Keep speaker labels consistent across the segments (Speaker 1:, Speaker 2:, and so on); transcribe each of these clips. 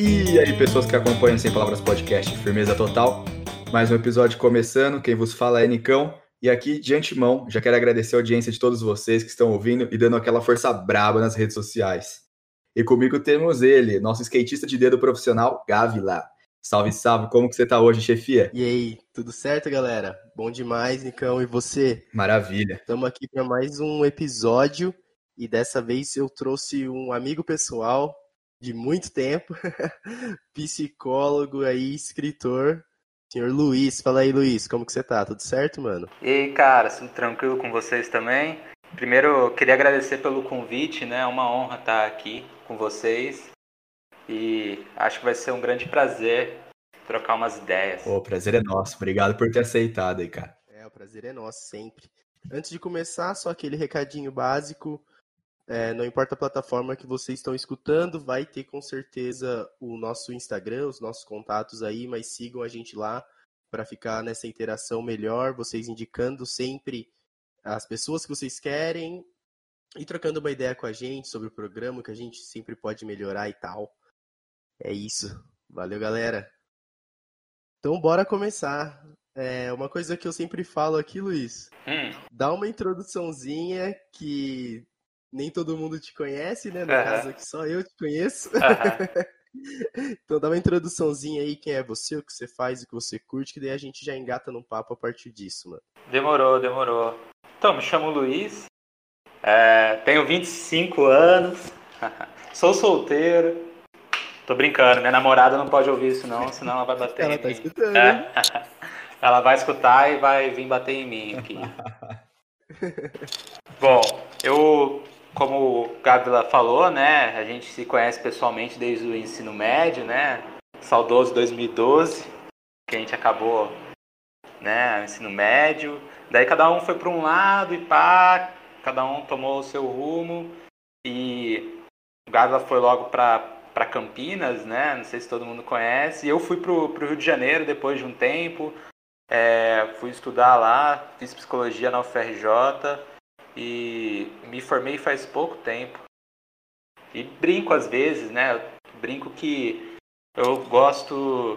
Speaker 1: E aí, pessoas que acompanham Sem Palavras Podcast, firmeza total. Mais um episódio começando. Quem vos fala é Nicão. E aqui, de antemão, já quero agradecer a audiência de todos vocês que estão ouvindo e dando aquela força braba nas redes sociais. E comigo temos ele, nosso skatista de dedo profissional, Gavila. Salve, salve, como que você tá hoje, chefia?
Speaker 2: E aí, tudo certo, galera? Bom demais, Nicão, e você?
Speaker 1: Maravilha.
Speaker 2: Estamos aqui para mais um episódio e dessa vez eu trouxe um amigo pessoal de muito tempo, psicólogo aí, escritor, senhor Luiz. Fala aí, Luiz, como que você tá? Tudo certo, mano?
Speaker 3: E aí, cara, tudo tranquilo com vocês também? Primeiro, eu queria agradecer pelo convite, né? É uma honra estar aqui com vocês. E acho que vai ser um grande prazer trocar umas ideias.
Speaker 1: O prazer é nosso. Obrigado por ter aceitado aí, cara.
Speaker 2: É, o prazer é nosso, sempre. Antes de começar, só aquele recadinho básico. É, não importa a plataforma que vocês estão escutando, vai ter com certeza o nosso Instagram, os nossos contatos aí, mas sigam a gente lá para ficar nessa interação melhor, vocês indicando sempre as pessoas que vocês querem e trocando uma ideia com a gente sobre o programa, que a gente sempre pode melhorar e tal. É isso. Valeu, galera. Então, bora começar. É uma coisa que eu sempre falo aqui, Luiz.
Speaker 3: Hum,
Speaker 2: Dá uma introduçãozinha que nem todo mundo te conhece, né? No caso aqui só eu te conheço. Então dá uma introduçãozinha aí, quem é você, o que você faz, o que você curte, que daí a gente já engata num papo a partir disso, mano.
Speaker 3: Demorou, demorou. Então, me chamo Luiz, é, tenho 25 anos, sou solteiro. Tô brincando, minha namorada não pode ouvir isso não, senão ela vai bater
Speaker 2: Ela
Speaker 3: em
Speaker 2: tá
Speaker 3: mim.
Speaker 2: escutando,
Speaker 3: É.
Speaker 2: hein?
Speaker 3: Ela vai escutar e vai vir bater em mim aqui. Bom, eu, como o Gavila falou, né, a gente se conhece pessoalmente desde o ensino médio, né, saudoso 2012, que a gente acabou, né, o ensino médio. Daí cada um foi para um lado e pá, cada um tomou o seu rumo e o Gavila foi logo para para Campinas, né, não sei se todo mundo conhece. E eu fui pro, pro Rio de Janeiro depois de um tempo, é, fui estudar lá, fiz psicologia na UFRJ e me formei faz pouco tempo. E brinco às vezes, né? Eu brinco que eu gosto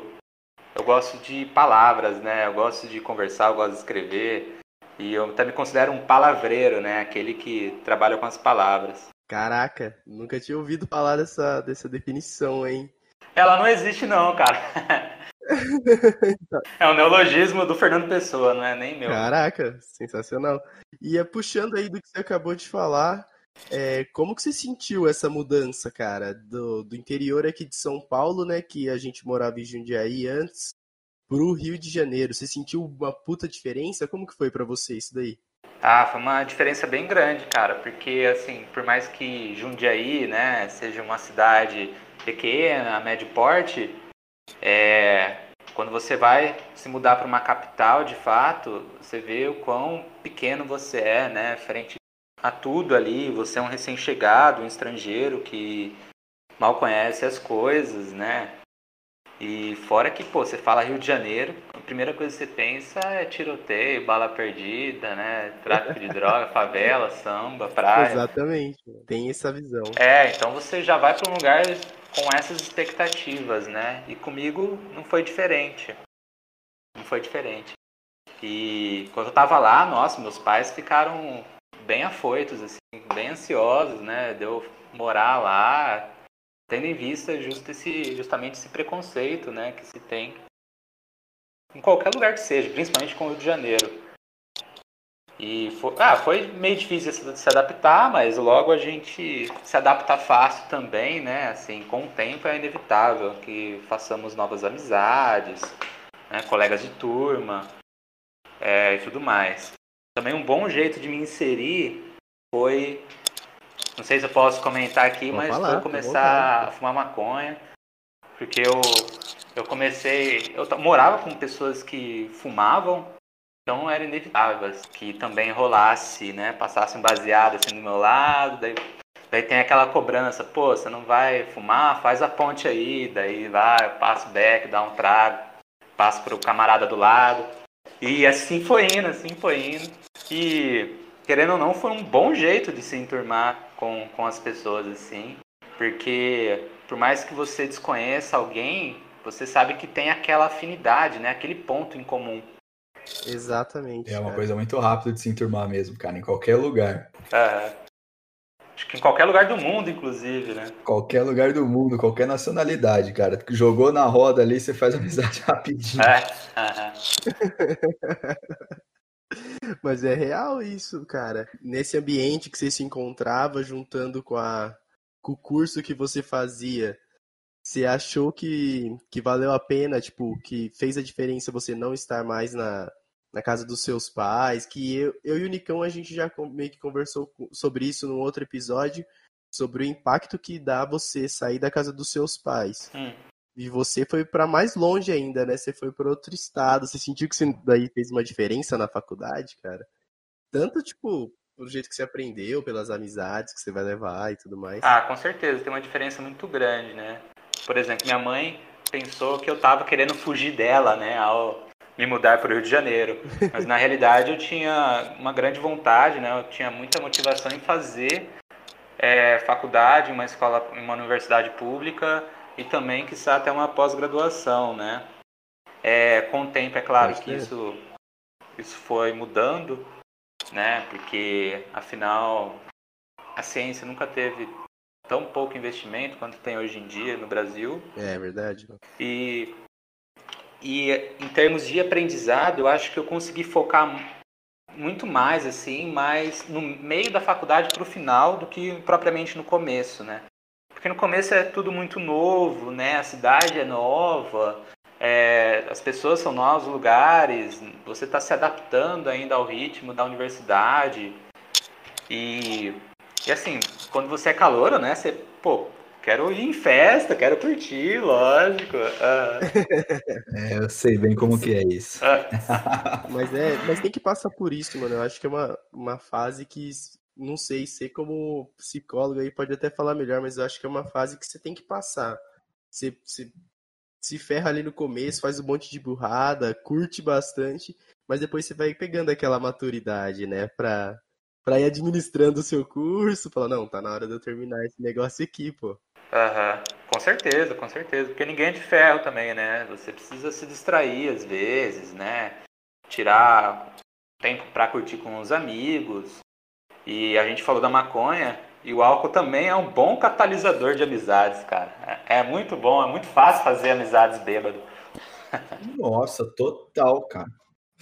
Speaker 3: eu gosto de palavras, né? Eu gosto de conversar, eu gosto de escrever. E eu até me considero um palavreiro, né? Aquele que trabalha com as palavras.
Speaker 2: Caraca, nunca tinha ouvido falar dessa, dessa definição, hein?
Speaker 3: Ela não existe não, cara. É um neologismo do Fernando Pessoa, não é nem meu.
Speaker 2: Caraca, sensacional. E é puxando aí do que você acabou de falar, é, como que você sentiu essa mudança, cara, do, do interior aqui de São Paulo, né, que a gente morava em Jundiaí antes, pro Rio de Janeiro? Você sentiu uma puta diferença? Como que foi pra você isso daí?
Speaker 3: Ah, foi uma diferença bem grande, cara, porque assim, por mais que Jundiaí, né, seja uma cidade pequena, médio porte, é, quando você vai se mudar para uma capital, de fato, você vê o quão pequeno você é, né, frente a tudo ali. Você é um recém-chegado, um estrangeiro que mal conhece as coisas, né? E fora que, pô, você fala Rio de Janeiro, a primeira coisa que você pensa é tiroteio, bala perdida, né? Tráfico de droga, favela, samba, praia.
Speaker 2: Exatamente, tem essa visão.
Speaker 3: É, então você já vai para um lugar com essas expectativas, né? E comigo não foi diferente. Não foi diferente. E quando eu tava lá, nossa, meus pais ficaram bem afoitos, assim, bem ansiosos, né? De eu morar lá, tendo em vista esse, justamente esse preconceito, né? Que se tem em qualquer lugar que seja, principalmente com o Rio de Janeiro. E foi, ah, foi meio difícil se adaptar, mas logo a gente se adapta fácil também, né? Assim, com o tempo é inevitável que façamos novas amizades, né? colegas de turma é, e tudo mais. Também um bom jeito de me inserir foi, não sei se eu posso comentar aqui,
Speaker 2: Pode
Speaker 3: mas
Speaker 2: falar, à
Speaker 3: começar
Speaker 2: vontade.
Speaker 3: a fumar maconha, porque eu, eu comecei, eu morava com pessoas que fumavam, então era inevitável que também rolasse, né? Passasse um baseado assim do meu lado, daí, daí tem aquela cobrança, pô, você não vai fumar? Faz a ponte aí, daí vai, eu passo o beck, dá um trago, passo pro camarada do lado. E assim foi indo, assim foi indo. E querendo ou não, foi um bom jeito de se enturmar com, com as pessoas, assim. Porque por mais que você desconheça alguém, você sabe que tem aquela afinidade, né? Aquele ponto em comum.
Speaker 2: Exatamente.
Speaker 1: É uma
Speaker 2: cara.
Speaker 1: coisa muito rápida de se enturmar mesmo, cara, em qualquer lugar.
Speaker 3: Aham. Acho que em qualquer lugar do mundo, inclusive, né?
Speaker 1: Qualquer lugar do mundo, qualquer nacionalidade, cara. Jogou na roda ali, você faz amizade rapidinho.
Speaker 3: É. aham.
Speaker 2: Mas é real isso, cara. Nesse ambiente que você se encontrava, juntando com, a, com o curso que você fazia, você achou que, que valeu a pena, tipo, que fez a diferença você não estar mais na, na casa dos seus pais? Que eu, eu e o Nicão, a gente já meio que conversou co- sobre isso num outro episódio, sobre o impacto que dá você sair da casa dos seus pais.
Speaker 3: Hum.
Speaker 2: E você foi pra mais longe ainda, né? Você foi para outro estado. Você sentiu que isso daí fez uma diferença na faculdade, cara? Tanto, tipo, pelo jeito que você aprendeu, pelas amizades que você vai levar e tudo mais.
Speaker 3: Ah, com certeza, tem uma diferença muito grande, né? Por exemplo, minha mãe pensou que eu tava querendo fugir dela, né, ao me mudar para o Rio de Janeiro. Mas na realidade eu tinha uma grande vontade, né? Eu tinha muita motivação em fazer é, faculdade, em uma escola, em uma universidade pública e também, quiçá, até uma pós-graduação, né? É, com o tempo, é claro que isso, isso foi mudando, né? Porque, afinal, a ciência nunca teve tão pouco investimento quanto tem hoje em dia no Brasil.
Speaker 2: É verdade.
Speaker 3: E, e em termos de aprendizado, eu acho que eu consegui focar muito mais, assim, mais no meio da faculdade para o final do que propriamente no começo, né? Porque no começo é tudo muito novo, né? A cidade é nova, é, as pessoas são novos lugares, você está se adaptando ainda ao ritmo da universidade. E, e assim, quando você é calouro, né? Você, pô, quero ir em festa, quero curtir, lógico. ah,
Speaker 1: É, eu sei bem como que é isso.
Speaker 3: ah,
Speaker 2: Mas é, mas tem que passar por isso, mano. Eu acho que é uma, uma fase que, não sei, você como psicólogo aí pode até falar melhor, mas eu acho que é uma fase que você tem que passar. Você, você se ferra ali no começo, faz um monte de burrada, curte bastante, mas depois você vai pegando aquela maturidade, né, pra, pra ir administrando o seu curso, falar, não, tá na hora de eu terminar esse negócio aqui, pô.
Speaker 3: Aham, Com certeza, com certeza. Porque ninguém é de ferro também, né? Você precisa se distrair às vezes, né? Tirar tempo pra curtir com os amigos. E a gente falou da maconha. E o álcool também é um bom catalisador de amizades, cara. É é muito bom, é muito fácil fazer amizades bêbado.
Speaker 1: Nossa, total, cara.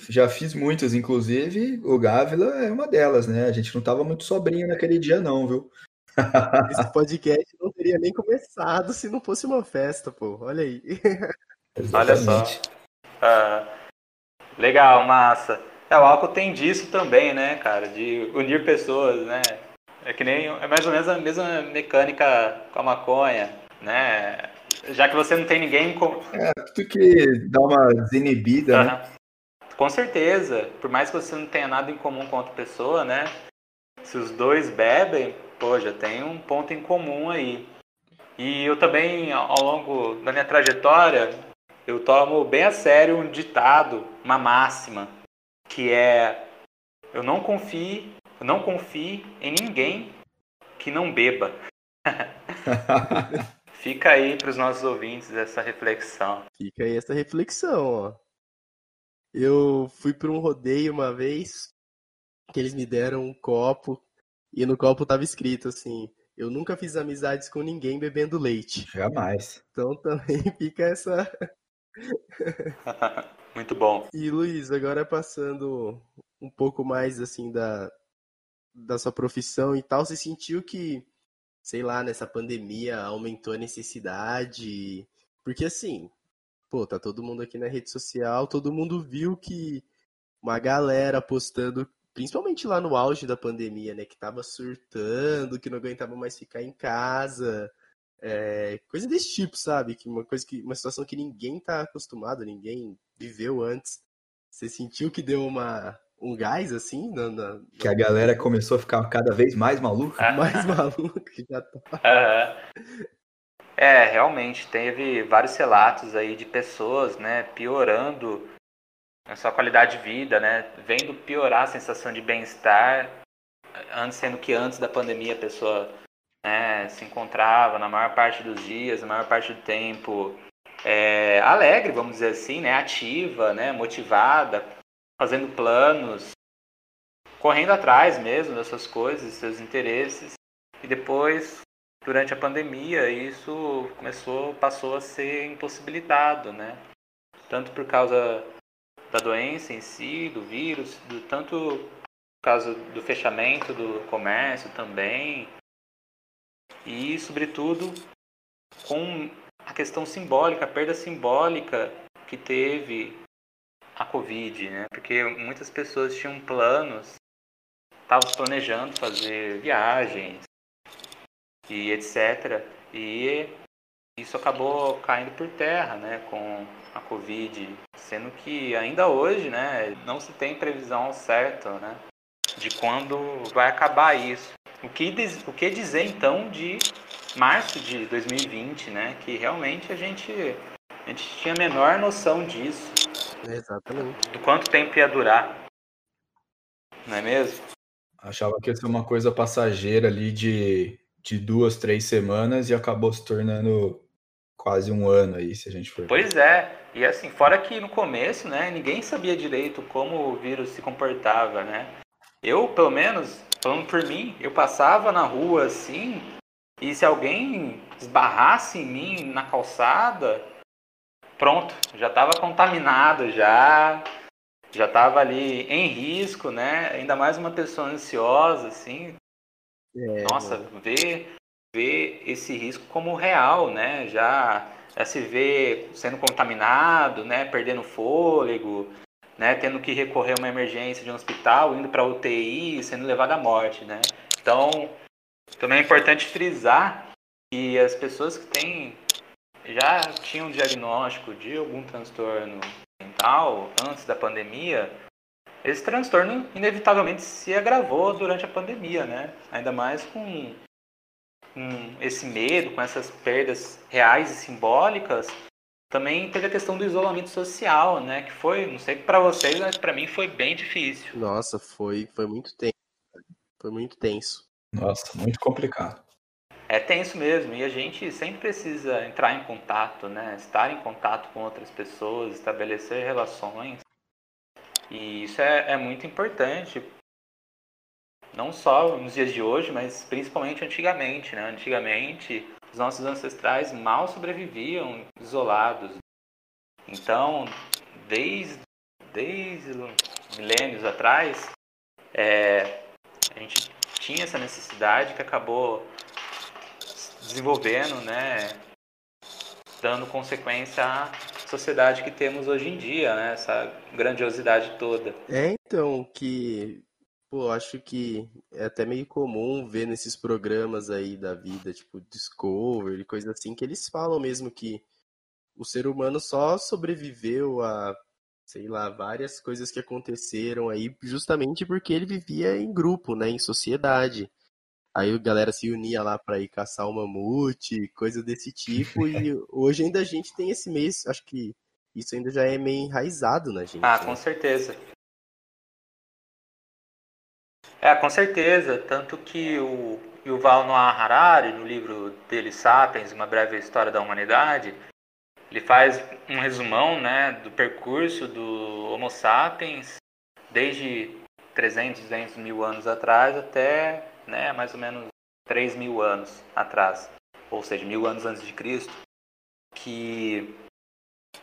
Speaker 1: Já fiz muitas, inclusive o Gávila é uma delas, né? A gente não tava muito sobrinho naquele dia, não, viu?
Speaker 2: Esse podcast não teria nem começado se não fosse uma festa, pô. Olha aí.
Speaker 3: Olha só. Ah, legal, massa. É, o álcool tem disso também, né, cara? De unir pessoas, né? É que nem. É mais ou menos a mesma mecânica com a maconha, né? Já que você não tem ninguém com.
Speaker 1: Tudo que dá uma desinibida, né?
Speaker 3: Aham. Com certeza. Por mais que você não tenha nada em comum com outra pessoa, né? Se os dois bebem, pô, já tem um ponto em comum aí. E eu também, ao longo da minha trajetória, eu tomo bem a sério um ditado, uma máxima, que é eu não confie, eu não confie em ninguém que não beba. Fica aí para os nossos ouvintes essa reflexão.
Speaker 2: Fica aí essa reflexão, ó. Eu fui para um rodeio uma vez que eles me deram um copo e no copo tava escrito assim: Eu nunca fiz amizades com ninguém bebendo leite.
Speaker 1: Jamais.
Speaker 2: Então também fica essa.
Speaker 3: Muito bom.
Speaker 2: E Luiz, agora passando um pouco mais assim da, da sua profissão e tal, você sentiu que, sei lá, nessa pandemia aumentou a necessidade? Porque assim, pô, tá todo mundo aqui na rede social, todo mundo viu que uma galera postando, principalmente lá no auge da pandemia, né, que tava surtando, que não aguentava mais ficar em casa, é, coisa desse tipo, sabe? Que uma coisa que uma situação que ninguém tá acostumado, ninguém viveu antes. Você sentiu que deu uma um gás assim na, na-
Speaker 1: Que a galera começou a ficar cada vez mais maluca.
Speaker 2: mais maluco que já tá.
Speaker 3: É, realmente, teve vários relatos aí de pessoas, né, piorando a sua qualidade de vida, né, vendo piorar a sensação de bem-estar antes sendo que antes da pandemia a pessoa né, se encontrava na maior parte dos dias, na maior parte do tempo é, alegre, vamos dizer assim, né, ativa, né, motivada, fazendo planos, correndo atrás mesmo dessas coisas, seus interesses. E depois, durante a pandemia, isso começou, passou a ser impossibilitado, né? Tanto por causa da doença em si, do vírus, do, tanto por causa do fechamento do comércio também, e, sobretudo, com a questão simbólica, a perda simbólica que teve a Covid, né? Porque muitas pessoas tinham planos, estavam planejando fazer viagens e etc. E isso acabou caindo por terra, né? Com a Covid, sendo que ainda hoje, né? Não se tem previsão certa, né? De quando vai acabar isso. O que, o que dizer então de março de 2020, né? Que realmente a gente, a gente tinha a menor noção disso.
Speaker 2: Exatamente.
Speaker 3: Do quanto tempo ia durar. Não é mesmo?
Speaker 1: Achava que ia ser uma coisa passageira ali de, de duas, três semanas e acabou se tornando quase um ano aí, se a gente for.
Speaker 3: Pois é. E assim, fora que no começo, né, ninguém sabia direito como o vírus se comportava, né? Eu, pelo menos, falando por mim, eu passava na rua assim, e se alguém esbarrasse em mim na calçada, pronto, já estava contaminado, já já estava ali em risco, né? Ainda mais uma pessoa ansiosa, assim. É, Nossa, ver, ver esse risco como real, né? Já, já se vê sendo contaminado, né? Perdendo fôlego, né, tendo que recorrer a uma emergência de um hospital, indo para UTI, sendo levado à morte, né? Então, também é importante frisar que as pessoas que têm já tinham diagnóstico de algum transtorno mental antes da pandemia, esse transtorno inevitavelmente se agravou durante a pandemia, né? Ainda mais com, com esse medo, com essas perdas reais e simbólicas também teve a questão do isolamento social, né? Que foi, não sei para vocês, mas para mim foi bem difícil.
Speaker 2: Nossa, foi, foi muito tenso. Foi muito tenso.
Speaker 1: Nossa, muito complicado.
Speaker 3: É tenso mesmo, e a gente sempre precisa entrar em contato, né? Estar em contato com outras pessoas, estabelecer relações. E isso é, é muito importante, não só nos dias de hoje, mas principalmente antigamente, né? Antigamente os nossos ancestrais mal sobreviviam isolados. Então, desde, desde milênios atrás, é, a gente tinha essa necessidade que acabou desenvolvendo, né, dando consequência à sociedade que temos hoje em dia, né, essa grandiosidade toda.
Speaker 2: É, então, que Pô, acho que é até meio comum ver nesses programas aí da vida, tipo Discovery, coisa assim, que eles falam mesmo que o ser humano só sobreviveu a, sei lá, várias coisas que aconteceram aí justamente porque ele vivia em grupo, né, em sociedade. Aí a galera se unia lá para ir caçar o mamute, coisa desse tipo, e hoje ainda a gente tem esse mês, acho que isso ainda já é meio enraizado na gente.
Speaker 3: Ah,
Speaker 2: né?
Speaker 3: com certeza. É, com certeza. Tanto que o Yuval Noah Harari, no livro dele Sapiens, Uma Breve História da Humanidade, ele faz um resumão né, do percurso do Homo sapiens desde 300, 200 mil anos atrás até né, mais ou menos 3 mil anos atrás, ou seja, mil anos antes de Cristo, que,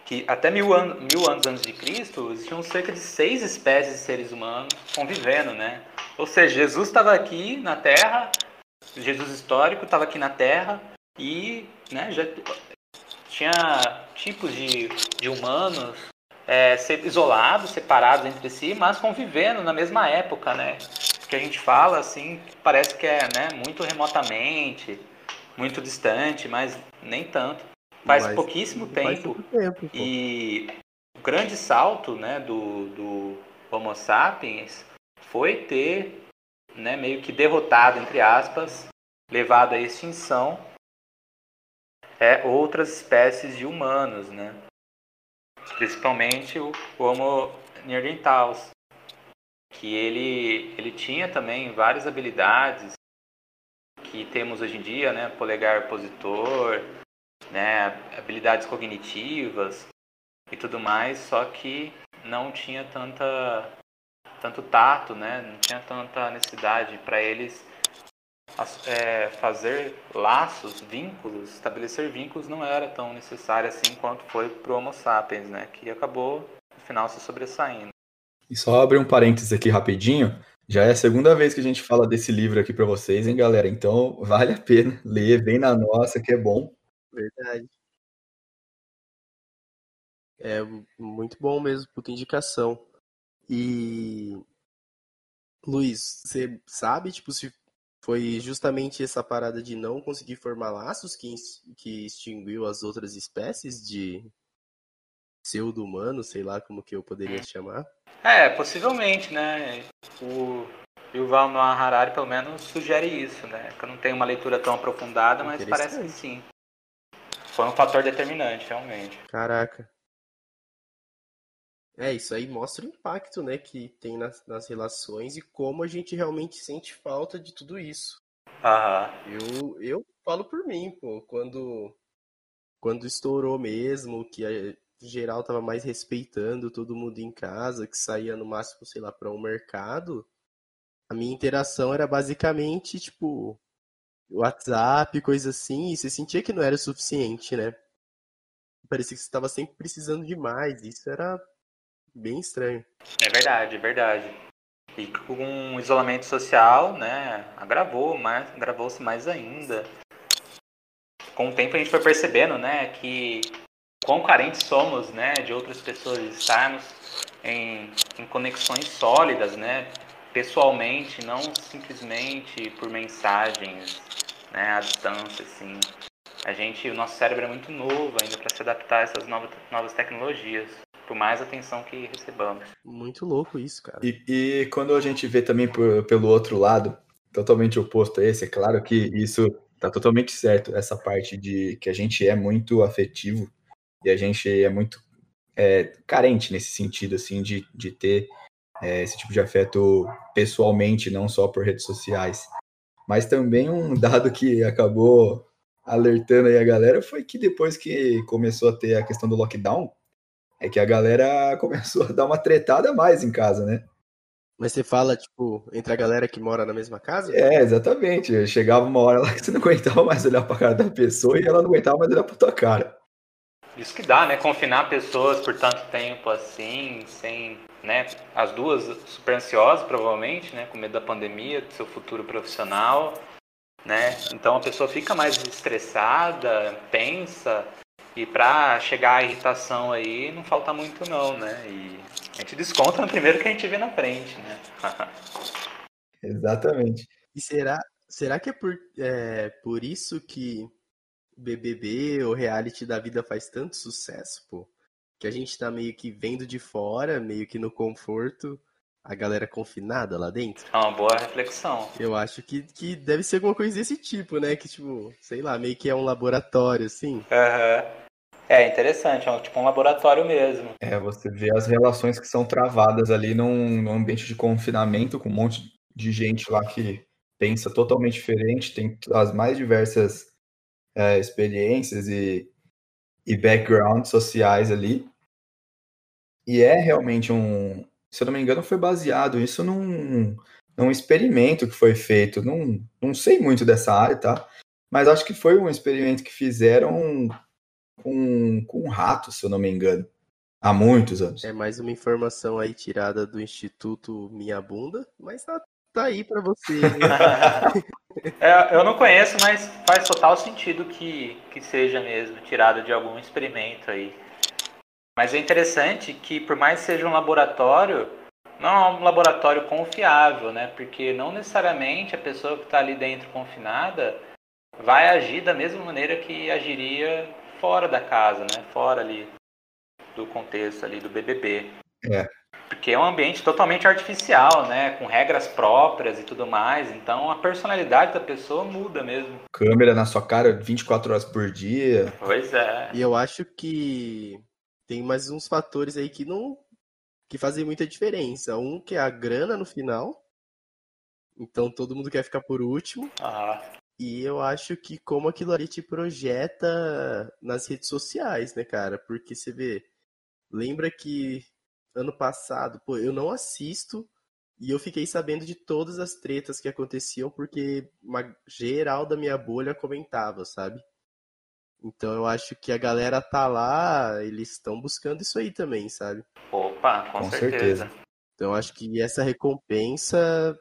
Speaker 3: que até mil, an mil anos antes de Cristo existiam cerca de seis espécies de seres humanos convivendo, né? Ou seja, Jesus estava aqui na Terra, Jesus histórico estava aqui na Terra e né, já tinha tipos de, de humanos é, isolados, separados entre si, mas convivendo na mesma época, né? Que a gente fala assim, parece que é né, muito remotamente, muito distante, mas nem tanto. Faz mas, pouquíssimo tempo. Faz tempo e o grande salto né, do, do Homo sapiens foi ter né, meio que derrotado, entre aspas, levado à extinção é, outras espécies de humanos, né? principalmente o Homo neanderthals, que ele, ele tinha também várias habilidades que temos hoje em dia, né? Polegar positor, né? habilidades cognitivas e tudo mais, só que não tinha tanta tanto tato, né? Não tinha tanta necessidade para eles é, fazer laços, vínculos, estabelecer vínculos não era tão necessário assim quanto foi para o Homo sapiens, né? Que acabou no final se sobressaindo.
Speaker 1: E só abrir um parênteses aqui rapidinho. Já é a segunda vez que a gente fala desse livro aqui para vocês, hein, galera? Então vale a pena ler, vem na nossa, que é bom.
Speaker 2: Verdade. É muito bom mesmo, puta indicação. E Luiz, você sabe, tipo, se foi justamente essa parada de não conseguir formar laços que, que extinguiu as outras espécies de pseudo-humano, sei lá como que eu poderia chamar?
Speaker 3: É, possivelmente, né? O Yuval Noah Harari, pelo menos, sugere isso, né? Que eu não tenho uma leitura tão aprofundada, mas parece que sim. Foi um fator determinante, realmente.
Speaker 2: Caraca. É, isso aí mostra o impacto, né, que tem nas, nas relações e como a gente realmente sente falta de tudo isso.
Speaker 3: Aham.
Speaker 2: Eu, eu falo por mim, pô, quando, quando estourou mesmo, que a geral tava mais respeitando todo mundo em casa, que saía no máximo, sei lá, para um mercado, a minha interação era basicamente, tipo, WhatsApp, coisa assim, e você sentia que não era suficiente, né? Parecia que você estava sempre precisando de mais, isso era bem estranho.
Speaker 3: É verdade, é verdade. E com isolamento social, né, agravou mais, agravou-se mais ainda. Com o tempo a gente foi percebendo, né, que quão carentes somos, né, de outras pessoas estarmos em, em conexões sólidas, né, pessoalmente, não simplesmente por mensagens, né, à distância, assim. A gente, o nosso cérebro é muito novo ainda para se adaptar a essas novas, novas tecnologias por mais atenção que recebamos.
Speaker 2: Muito louco isso, cara.
Speaker 1: E, e quando a gente vê também por, pelo outro lado, totalmente oposto a esse, é claro que isso tá totalmente certo, essa parte de que a gente é muito afetivo e a gente é muito é, carente nesse sentido, assim, de, de ter é, esse tipo de afeto pessoalmente, não só por redes sociais. Mas também um dado que acabou alertando aí a galera foi que depois que começou a ter a questão do lockdown, é que a galera começou a dar uma tretada a mais em casa, né?
Speaker 2: Mas você fala, tipo, entre a galera que mora na mesma casa?
Speaker 1: É, exatamente. Chegava uma hora lá que você não aguentava mais olhar pra cara da pessoa e ela não aguentava mais olhar pra tua cara.
Speaker 3: Isso que dá, né? Confinar pessoas por tanto tempo assim, sem, né? As duas super ansiosas, provavelmente, né? Com medo da pandemia, do seu futuro profissional, né? Então a pessoa fica mais estressada, pensa, e para chegar à irritação aí, não falta muito não, né? E a gente desconta no primeiro que a gente vê na frente, né?
Speaker 1: Exatamente.
Speaker 2: E será, será que é por, é por isso que BBB ou reality da vida faz tanto sucesso, pô? Que a gente tá meio que vendo de fora, meio que no conforto, a galera confinada lá dentro?
Speaker 3: É uma boa reflexão.
Speaker 2: Eu acho que, que deve ser alguma coisa desse tipo, né? Que, tipo, sei lá, meio que é um laboratório, assim.
Speaker 3: Aham. Uhum. É interessante, é tipo um laboratório mesmo.
Speaker 1: É, você vê as relações que são travadas ali num, num ambiente de confinamento, com um monte de gente lá que pensa totalmente diferente, tem as mais diversas é, experiências e, e backgrounds sociais ali. E é realmente um. Se eu não me engano, foi baseado isso num, num experimento que foi feito. Não, não sei muito dessa área, tá? Mas acho que foi um experimento que fizeram com, com um rato, se eu não me engano. Há muitos anos.
Speaker 2: É mais uma informação aí tirada do Instituto Minha Bunda, mas tá, tá aí para você.
Speaker 3: é, eu não conheço, mas faz total sentido que, que seja mesmo tirado de algum experimento aí. Mas é interessante que, por mais que seja um laboratório, não é um laboratório confiável, né? Porque não necessariamente a pessoa que está ali dentro confinada vai agir da mesma maneira que agiria fora da casa, né? Fora ali do contexto ali do BBB.
Speaker 1: É.
Speaker 3: Porque é um ambiente totalmente artificial, né? Com regras próprias e tudo mais. Então a personalidade da pessoa muda mesmo.
Speaker 1: Câmera na sua cara 24 horas por dia.
Speaker 3: Pois é.
Speaker 2: E eu acho que tem mais uns fatores aí que não que fazem muita diferença. Um que é a grana no final, então todo mundo quer ficar por último.
Speaker 3: Ah,
Speaker 2: E eu acho que como aquilo ali te projeta nas redes sociais, né, cara? Porque você vê, lembra que ano passado, pô, eu não assisto e eu fiquei sabendo de todas as tretas que aconteciam porque uma geral da minha bolha comentava, sabe? Então eu acho que a galera tá lá, eles estão buscando isso aí também, sabe?
Speaker 3: opa, com,
Speaker 1: Com
Speaker 3: certeza.
Speaker 1: certeza.
Speaker 2: Então eu acho que essa recompensa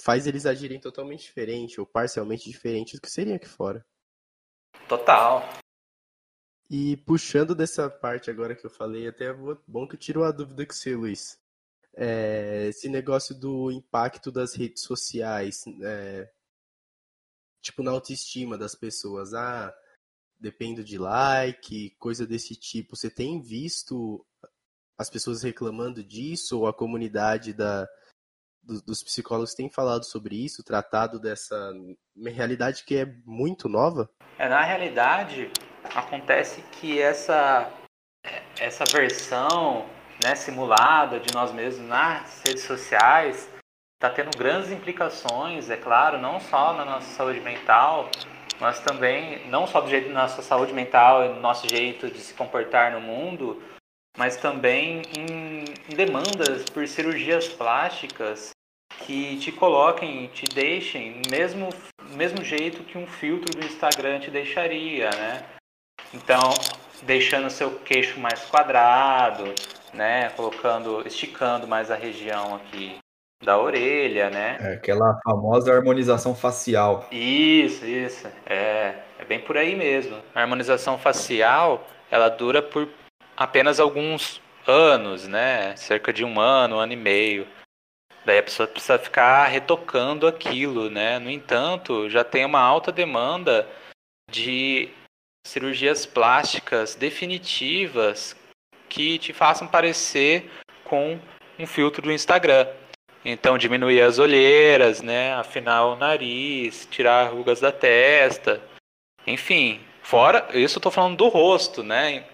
Speaker 2: faz eles agirem totalmente diferente ou parcialmente diferente do que seria aqui fora.
Speaker 3: Total.
Speaker 2: E puxando dessa parte agora que eu falei, até vou- bom que eu tiro uma dúvida com você, Luiz. É, esse negócio do impacto das redes sociais, é, tipo na autoestima das pessoas, ah, dependo de like, coisa desse tipo. Você tem visto as pessoas reclamando disso ou a comunidade da, do- dos psicólogos tem falado sobre isso, tratado dessa realidade que é muito nova?
Speaker 3: É, na realidade, acontece que essa, essa versão né, simulada de nós mesmos nas redes sociais está tendo grandes implicações, é claro, não só na nossa saúde mental, mas também, não só do jeito da nossa saúde mental e do nosso jeito de se comportar no mundo, mas também em, em demandas por cirurgias plásticas que te coloquem, te deixem mesmo mesmo jeito que um filtro do Instagram te deixaria, né? Então, deixando seu queixo mais quadrado, né? Colocando, esticando mais a região aqui da orelha, né?
Speaker 1: É aquela famosa harmonização facial.
Speaker 3: Isso, isso. É, é bem por aí mesmo. A harmonização facial, ela dura por apenas alguns anos, né? Cerca de um ano, um ano e meio. Daí a pessoa precisa ficar retocando aquilo, né? No entanto, já tem uma alta demanda de cirurgias plásticas definitivas que te façam parecer com um filtro do Instagram. Então diminuir as olheiras, né? Afinar o nariz, tirar rugas da testa. Enfim, fora, isso eu tô falando do rosto, né?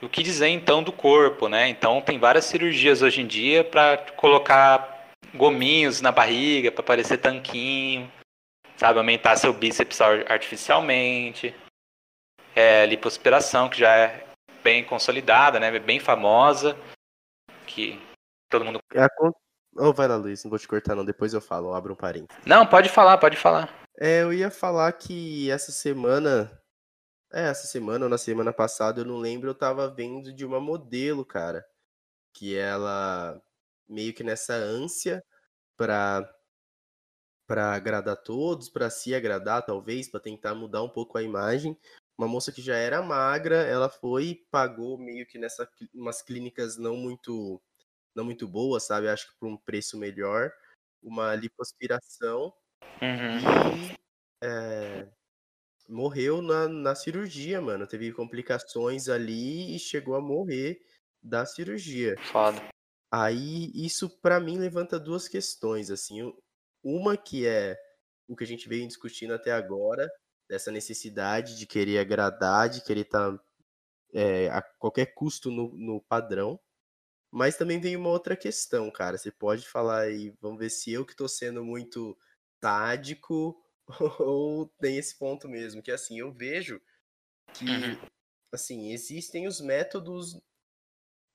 Speaker 3: O que dizer então do corpo, né? Então tem várias cirurgias hoje em dia para colocar gominhos na barriga para parecer tanquinho, sabe? Aumentar seu bíceps ar- artificialmente. É, lipoaspiração, que já é bem consolidada, né? Bem famosa, que todo mundo.
Speaker 2: É a Oh, vai lá, Luiz, não vou te cortar não, depois eu falo, eu abro um parênteses.
Speaker 3: Não, pode falar, pode falar.
Speaker 2: É, eu ia falar que essa semana, é, essa semana ou na semana passada, eu não lembro, eu tava vendo de uma modelo, cara, que ela meio que nessa ânsia pra para agradar todos, pra se agradar talvez, pra tentar mudar um pouco a imagem. Uma moça que já era magra, ela foi e pagou meio que nessa umas clínicas não muito não muito boas, sabe? Acho que por um preço melhor, uma lipoaspiração
Speaker 3: Uhum.
Speaker 2: e é, morreu na, na cirurgia, mano. Teve complicações ali e chegou a morrer da cirurgia.
Speaker 3: Foda.
Speaker 2: Aí isso pra mim levanta duas questões, assim. Uma que é o que a gente veio discutindo até agora, dessa necessidade de querer agradar, de querer estar a qualquer custo no, no padrão. Mas também vem uma outra questão, cara. Você pode falar aí, vamos ver se eu que tô sendo muito sádico ou tem esse ponto mesmo, que assim, eu vejo que assim, existem os métodos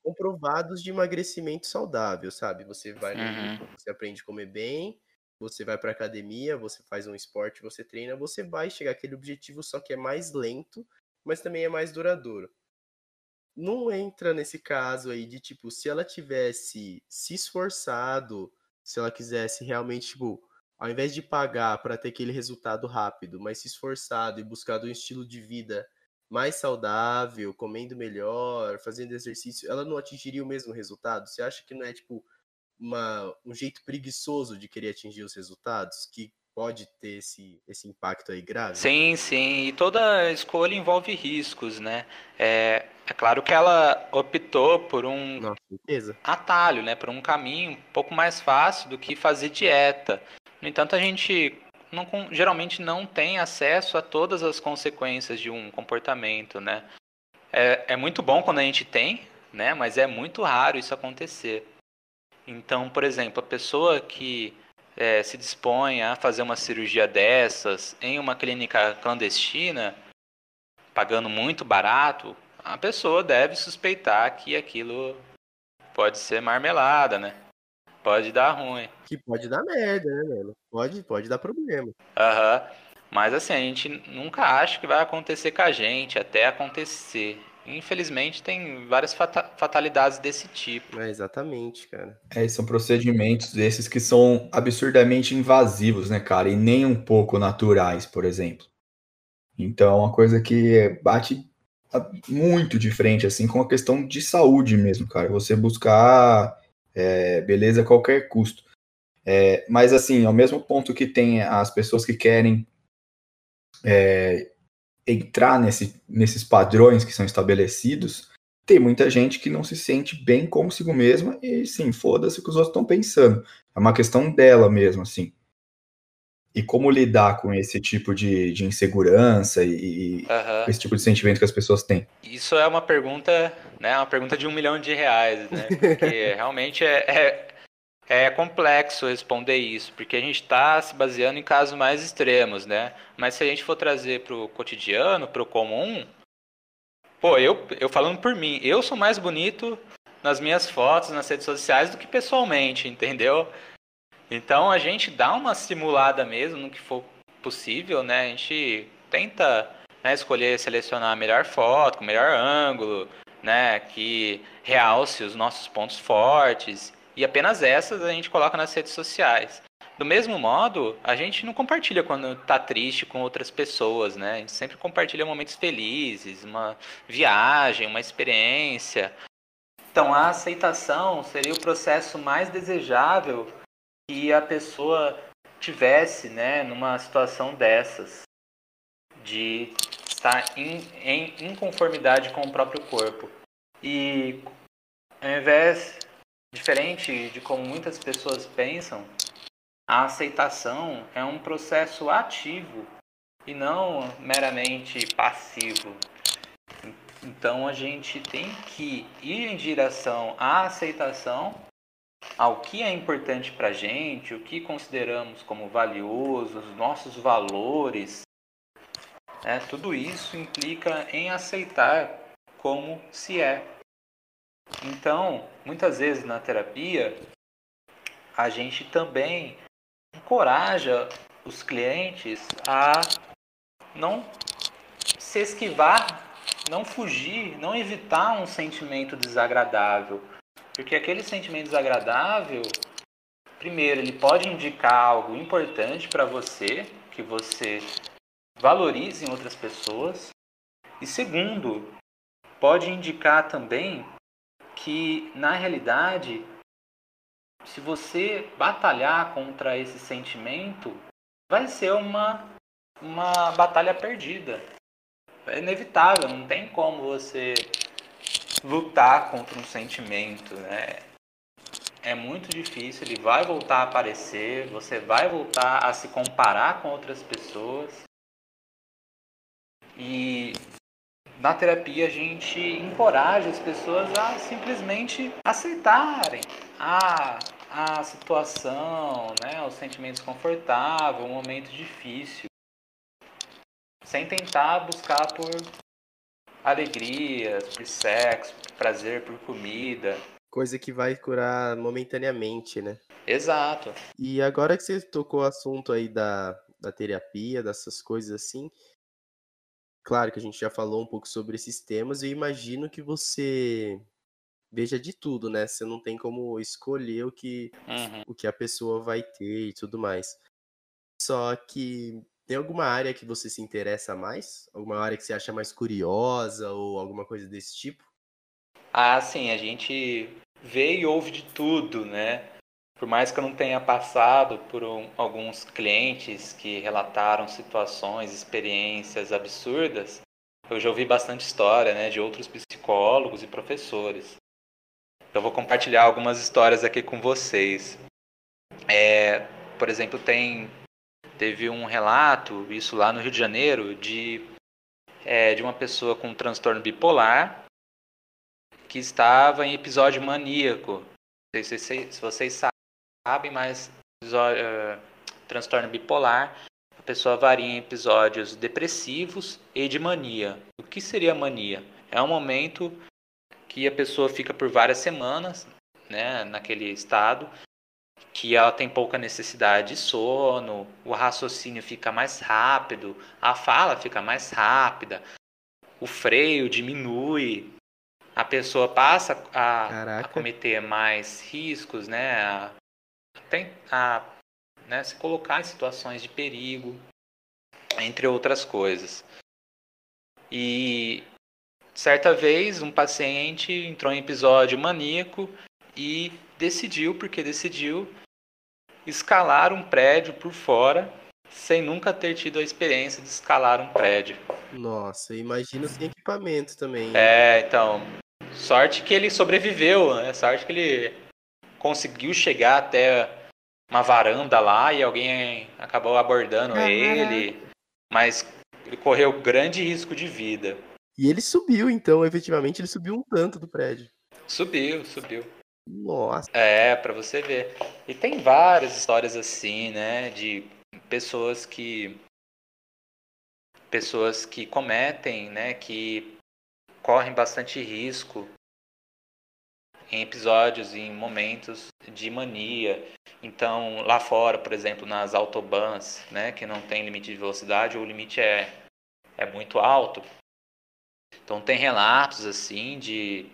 Speaker 2: comprovados de emagrecimento saudável, sabe? Você vai
Speaker 3: Uhum.
Speaker 2: você aprende a comer bem, você vai pra academia, você faz um esporte, você treina, você vai chegar àquele objetivo, só que é mais lento, mas também é mais duradouro. Não entra nesse caso aí de tipo, se ela tivesse se esforçado, se ela quisesse realmente, tipo, ao invés de pagar para ter aquele resultado rápido, mas se esforçado e buscado um estilo de vida mais saudável, comendo melhor, fazendo exercício, ela não atingiria o mesmo resultado? Você acha que não é tipo uma, um jeito preguiçoso de querer atingir os resultados que pode ter esse, esse impacto aí grave?
Speaker 3: Sim, sim. E toda escolha envolve riscos, né? É, é claro que ela optou por um
Speaker 2: Nossa,
Speaker 3: atalho, né? Por um caminho um pouco mais fácil do que fazer dieta. No entanto, a gente não, geralmente não tem acesso a todas as consequências de um comportamento, né? É, é muito bom quando a gente tem, né? Mas é muito raro isso acontecer. Então, por exemplo, a pessoa que é, se dispõe a fazer uma cirurgia dessas em uma clínica clandestina, pagando muito barato, a pessoa deve suspeitar que aquilo pode ser marmelada, né? Pode dar ruim.
Speaker 2: Que pode dar merda, né, mano? Pode, pode dar problema.
Speaker 3: Aham. Uhum. Mas assim, a gente nunca acha que vai acontecer com a gente, até acontecer. Infelizmente tem várias fatalidades desse tipo.
Speaker 2: É, exatamente, cara.
Speaker 1: É, são procedimentos desses que são absurdamente invasivos, né, cara? E nem um pouco naturais, por exemplo. Então é uma coisa que bate muito de frente, assim, com a questão de saúde mesmo, cara. Você buscar é, beleza qualquer custo. É, mas assim, ao mesmo ponto que tem as pessoas que querem é, entrar nesse, nesses padrões que são estabelecidos, tem muita gente que não se sente bem consigo mesma e sim, foda-se o que os outros estão pensando. É uma questão dela mesmo, assim. E como lidar com esse tipo de, de insegurança e, uhum. esse tipo de sentimento que as pessoas têm?
Speaker 3: Isso é uma pergunta, né? Uma pergunta de um milhão de reais, né? Porque realmente é, é é complexo responder isso, porque a gente está se baseando em casos mais extremos, né? Mas se a gente for trazer para o cotidiano, para o comum, pô, eu, eu falando por mim, eu sou mais bonito nas minhas fotos, nas redes sociais, do que pessoalmente, entendeu? Então a gente dá uma simulada mesmo no que for possível, né? A gente tenta né, escolher, selecionar a melhor foto, com o melhor ângulo, né? Que realce os nossos pontos fortes e apenas essas a gente coloca nas redes sociais. Do mesmo modo, a gente não compartilha quando está triste com outras pessoas, né? A gente sempre compartilha momentos felizes, uma viagem, uma experiência. Então, a aceitação seria o processo mais desejável que a pessoa tivesse, né, numa situação dessas, de estar em, em inconformidade com o próprio corpo. E ao invés Diferente de como muitas pessoas pensam, a aceitação é um processo ativo e não meramente passivo. Então a gente tem que ir em direção à aceitação, ao que é importante para a gente, o que consideramos como valioso, os nossos valores. É, tudo isso implica em aceitar como se é. Então, muitas vezes na terapia, a gente também encoraja os clientes a não se esquivar, não fugir, não evitar um sentimento desagradável. Porque aquele sentimento desagradável, primeiro, ele pode indicar algo importante para você, que você valorize em outras pessoas. E segundo, pode indicar também que na realidade, se você batalhar contra esse sentimento, vai ser uma, uma batalha perdida. É inevitável, não tem como você lutar contra um sentimento, né? É muito difícil, ele vai voltar a aparecer, você vai voltar a se comparar com outras pessoas. E na terapia a gente encoraja as pessoas a simplesmente aceitarem a, a situação, né, o sentimento desconfortável, o momento difícil, sem tentar buscar por alegria, por sexo, por prazer, por comida.
Speaker 2: Coisa que vai curar momentaneamente, né?
Speaker 3: Exato.
Speaker 2: E agora que você tocou o assunto aí da, da terapia, dessas coisas assim, Claro que a gente já falou um pouco sobre esses temas, eu imagino que você veja de tudo, né? Você não tem como escolher o que, uhum. o que a pessoa vai ter e tudo mais. Só que tem alguma área que você se interessa mais? Alguma área que você acha mais curiosa ou alguma coisa desse tipo?
Speaker 3: Ah, sim, a gente vê e ouve de tudo, né? Por mais que eu não tenha passado por um, alguns clientes que relataram situações, experiências absurdas, eu já ouvi bastante história né, de outros psicólogos e professores. Eu vou compartilhar algumas histórias aqui com vocês. É, por exemplo, tem teve um relato, isso lá no Rio de Janeiro, de, é, de uma pessoa com um transtorno bipolar que estava em episódio maníaco Não sei se, se vocês sabem, mas uh, transtorno bipolar, a pessoa varia em episódios depressivos e de mania. O que seria mania? É um momento que a pessoa fica por várias semanas né, naquele estado, que ela tem pouca necessidade de sono, o raciocínio fica mais rápido, a fala fica mais rápida, o freio diminui, a pessoa passa a, a cometer mais riscos, né, a, a né, se colocar em situações de perigo, entre outras coisas. E certa vez um paciente entrou em episódio maníaco e decidiu, porque decidiu, escalar um prédio por fora sem nunca ter tido a experiência de escalar um prédio.
Speaker 2: Nossa, imagina sem equipamento também.
Speaker 3: É, então. Sorte que ele sobreviveu, né? Sorte que ele conseguiu chegar até uma varanda lá e alguém acabou abordando Caraca. ele. Mas ele correu grande risco de vida.
Speaker 2: E ele subiu, então, efetivamente, ele subiu um tanto do prédio.
Speaker 3: Subiu, subiu.
Speaker 2: Nossa.
Speaker 3: É, para você ver. E tem várias histórias assim, né, de pessoas que pessoas que cometem, né, que correm bastante risco em episódios, em momentos de mania. Então, lá fora, por exemplo, nas autobans, né, que não tem limite de velocidade, ou o limite é, é muito alto. Então, tem relatos assim de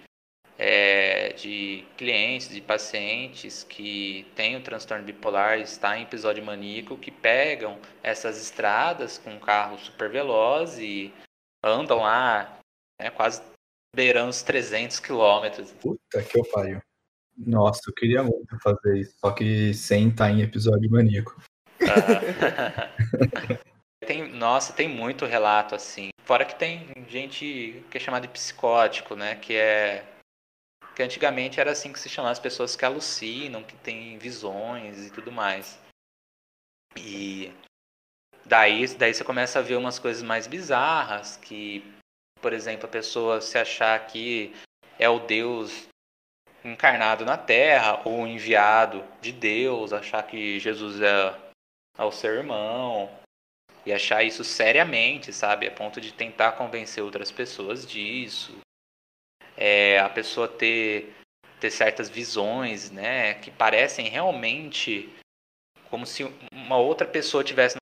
Speaker 3: é, de clientes, de pacientes que têm o transtorno bipolar, está em episódio maníaco, que pegam essas estradas com um carro super veloz e andam lá né, quase beirando os 300 quilômetros.
Speaker 1: Puta que eu pariu. Nossa, eu queria muito fazer isso, só que sem estar em episódio maníaco.
Speaker 3: tem, nossa, tem muito relato assim. Fora que tem gente que é chamada de psicótico, né? Que é que antigamente era assim que se chamava as pessoas que alucinam, que têm visões e tudo mais. E daí, daí você começa a ver umas coisas mais bizarras, que, por exemplo, a pessoa se achar que é o Deus encarnado na Terra ou enviado de Deus, achar que Jesus é, é o seu irmão e achar isso seriamente, sabe, a ponto de tentar convencer outras pessoas disso é, a pessoa ter, ter certas visões, né, que parecem realmente como se uma outra pessoa tivesse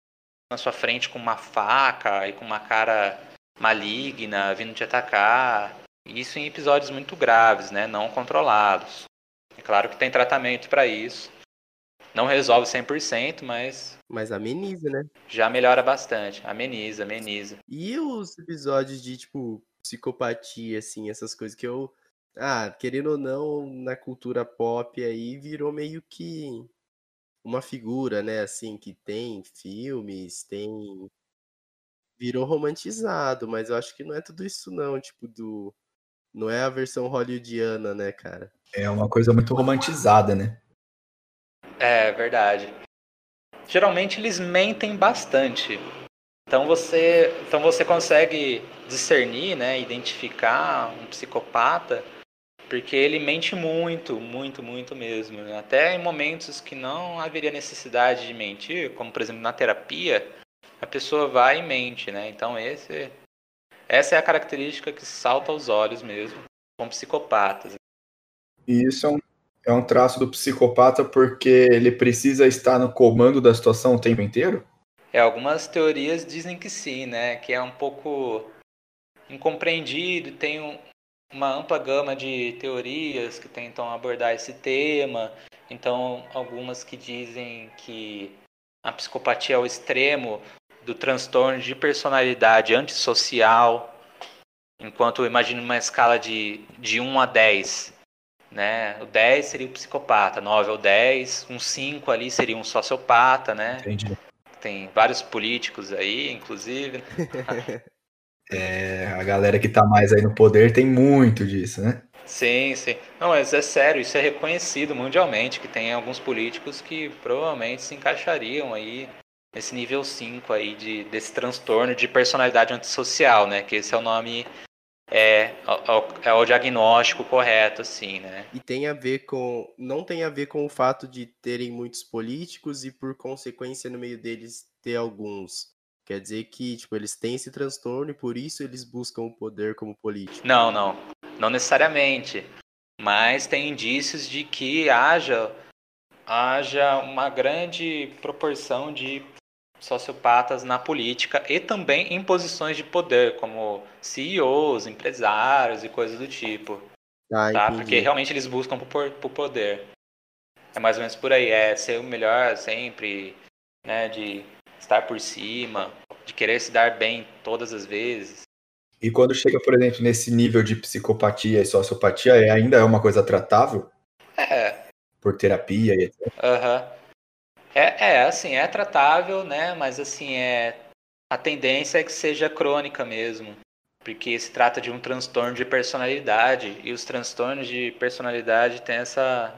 Speaker 3: na sua frente com uma faca e com uma cara maligna vindo te atacar. Isso em episódios muito graves, né, não controlados. É claro que tem tratamento para isso. Não resolve 100%, mas.
Speaker 2: Mas ameniza, né?
Speaker 3: Já melhora bastante. Ameniza, ameniza.
Speaker 2: E os episódios de, tipo, psicopatia, assim, essas coisas que eu. Ah, querendo ou não, na cultura pop aí virou meio que uma figura, né? Assim, que tem filmes, tem. Virou romantizado, mas eu acho que não é tudo isso, não. Tipo, do. Não é a versão hollywoodiana, né, cara?
Speaker 1: É uma coisa muito romantizada, né?
Speaker 3: É verdade. Geralmente eles mentem bastante. Então você, então você consegue discernir, né, identificar um psicopata, porque ele mente muito, muito, muito mesmo. Né? Até em momentos que não haveria necessidade de mentir, como por exemplo na terapia, a pessoa vai e mente, né? Então esse, essa é a característica que salta aos olhos mesmo com psicopatas.
Speaker 1: E isso é um, é um traço do psicopata porque ele precisa estar no comando da situação o tempo inteiro?
Speaker 3: É, algumas teorias dizem que sim, né? Que é um pouco incompreendido, tem um, uma ampla gama de teorias que tentam abordar esse tema. Então, algumas que dizem que a psicopatia é o extremo do transtorno de personalidade antissocial, enquanto eu imagino uma escala de, de 1 a 10. Né? O 10 seria o psicopata, 9 ou 10, um 5 ali seria um sociopata, né?
Speaker 1: Entendi
Speaker 3: tem vários políticos aí, inclusive.
Speaker 1: é, a galera que tá mais aí no poder tem muito disso, né?
Speaker 3: Sim, sim. Não, mas é sério, isso é reconhecido mundialmente, que tem alguns políticos que provavelmente se encaixariam aí nesse nível 5 aí de, desse transtorno de personalidade antissocial, né? Que esse é o nome é, é, é o diagnóstico correto, assim, né?
Speaker 2: E tem a ver com. Não tem a ver com o fato de terem muitos políticos e, por consequência, no meio deles ter alguns. Quer dizer que, tipo, eles têm esse transtorno e por isso eles buscam o poder como político.
Speaker 3: Não, não. Não necessariamente. Mas tem indícios de que haja, haja uma grande proporção de sociopatas na política e também em posições de poder, como CEOs, empresários e coisas do tipo. Ah, tá? Porque realmente eles buscam por, por poder. É mais ou menos por aí, é ser o melhor sempre, né, de estar por cima, de querer se dar bem todas as vezes.
Speaker 1: E quando chega, por exemplo, nesse nível de psicopatia e sociopatia, é, ainda é uma coisa tratável?
Speaker 3: É.
Speaker 1: Por terapia e etc.
Speaker 3: Aham. Uhum. É, é, assim, é tratável, né? Mas assim, é. A tendência é que seja crônica mesmo. Porque se trata de um transtorno de personalidade. E os transtornos de personalidade têm essa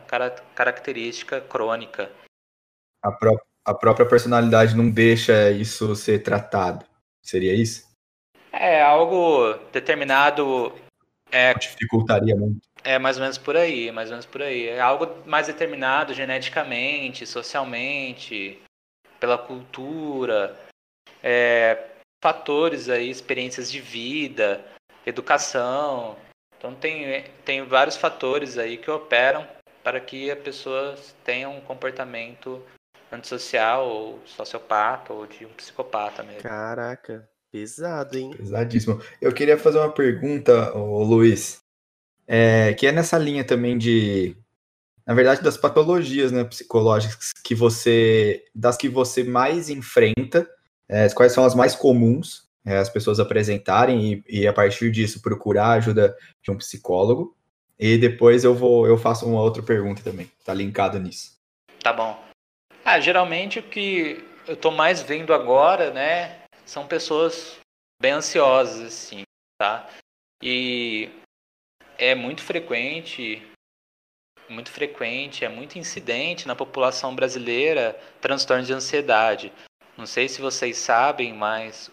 Speaker 3: característica crônica.
Speaker 1: A, pró a própria personalidade não deixa isso ser tratado. Seria isso?
Speaker 3: É, algo determinado. É,
Speaker 1: dificultaria muito.
Speaker 3: É mais ou menos por aí, mais ou menos por aí. É algo mais determinado geneticamente, socialmente, pela cultura, é, fatores aí, experiências de vida, educação. Então tem, tem vários fatores aí que operam para que a pessoa tenha um comportamento antissocial ou sociopata ou de um psicopata mesmo.
Speaker 2: Caraca, pesado, hein?
Speaker 1: Pesadíssimo. Eu queria fazer uma pergunta, ô Luiz é, que é nessa linha também de, na verdade, das patologias né, psicológicas que você, das que você mais enfrenta, é, quais são as mais comuns é, as pessoas apresentarem e, e, a partir disso procurar a ajuda de um psicólogo. E depois eu vou, eu faço uma outra pergunta também, tá linkado nisso.
Speaker 3: Tá bom. Ah, geralmente o que eu tô mais vendo agora, né, são pessoas bem ansiosas, assim, tá? E é muito frequente, muito frequente, é muito incidente na população brasileira transtornos de ansiedade. Não sei se vocês sabem, mas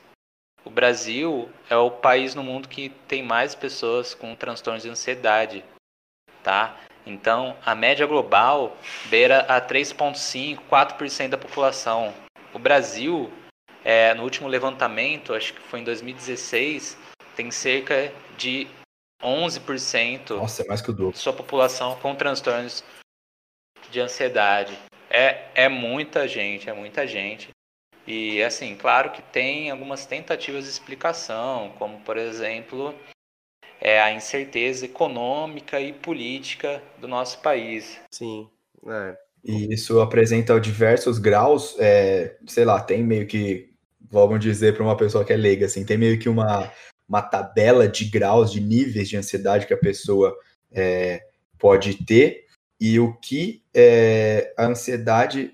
Speaker 3: o Brasil é o país no mundo que tem mais pessoas com transtornos de ansiedade, tá? Então, a média global beira a 3,5%, 4% da população. O Brasil, é, no último levantamento, acho que foi em 2016, tem cerca de 11%
Speaker 1: Nossa, é mais que o dobro.
Speaker 3: de sua população com transtornos de ansiedade. É, é muita gente, é muita gente. E assim, claro que tem algumas tentativas de explicação, como por exemplo é a incerteza econômica e política do nosso país.
Speaker 2: Sim, é.
Speaker 1: E isso apresenta diversos graus, é, sei lá, tem meio que, vamos dizer para uma pessoa que é leiga, assim, tem meio que uma uma tabela de graus, de níveis de ansiedade que a pessoa é, pode ter e o que é, a ansiedade,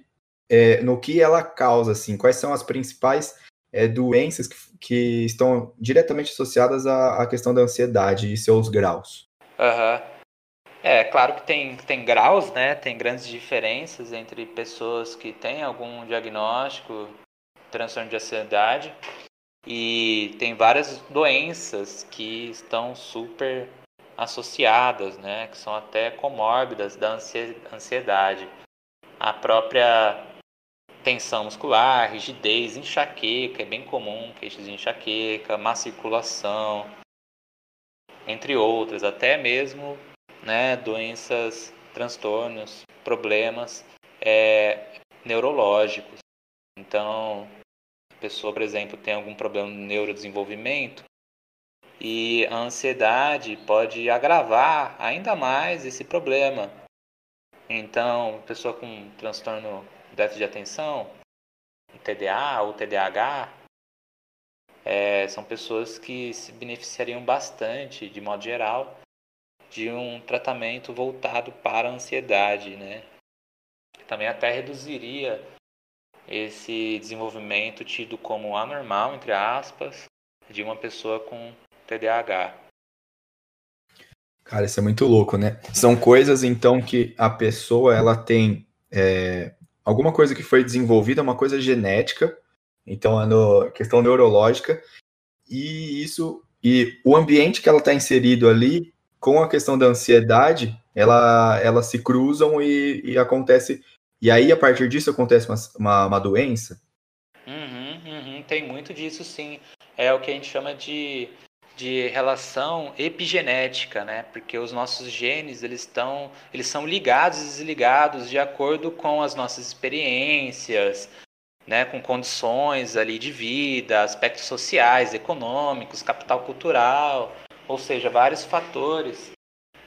Speaker 1: é, no que ela causa, assim, quais são as principais é, doenças que, que, estão diretamente associadas à, à, questão da ansiedade e seus graus.
Speaker 3: Uhum. É, claro que tem, tem graus, né? Tem grandes diferenças entre pessoas que têm algum diagnóstico, transtorno de ansiedade, e tem várias doenças que estão super associadas, né, que são até comórbidas da ansiedade. A própria tensão muscular, rigidez, enxaqueca, é bem comum, queixas de enxaqueca, má circulação, entre outras, até mesmo né, doenças, transtornos, problemas é, neurológicos. Então, pessoa, por exemplo, tem algum problema no neurodesenvolvimento e a ansiedade pode agravar ainda mais esse problema. Então, pessoa com transtorno déficit de atenção, TDA ou TDAH, é, são pessoas que se beneficiariam bastante, de modo geral, de um tratamento voltado para a ansiedade, né? Também até reduziria esse desenvolvimento tido como anormal, entre aspas, de uma pessoa com TDAH.
Speaker 1: Cara, isso é muito louco, né? São coisas, então, que a pessoa, ela tem é, alguma coisa que foi desenvolvida, uma coisa genética, então é no, questão neurológica, e isso e o ambiente que ela está inserido ali, com a questão da ansiedade, ela, elas se cruzam e, e acontece. E aí, a partir disso, acontece uma, uma, uma doença?
Speaker 3: Uhum, uhum, tem muito disso, sim. É o que a gente chama de, de relação epigenética, né? Porque os nossos genes, eles estão, eles são ligados e desligados de acordo com as nossas experiências, né, com condições ali de vida, aspectos sociais, econômicos, capital cultural, ou seja, vários fatores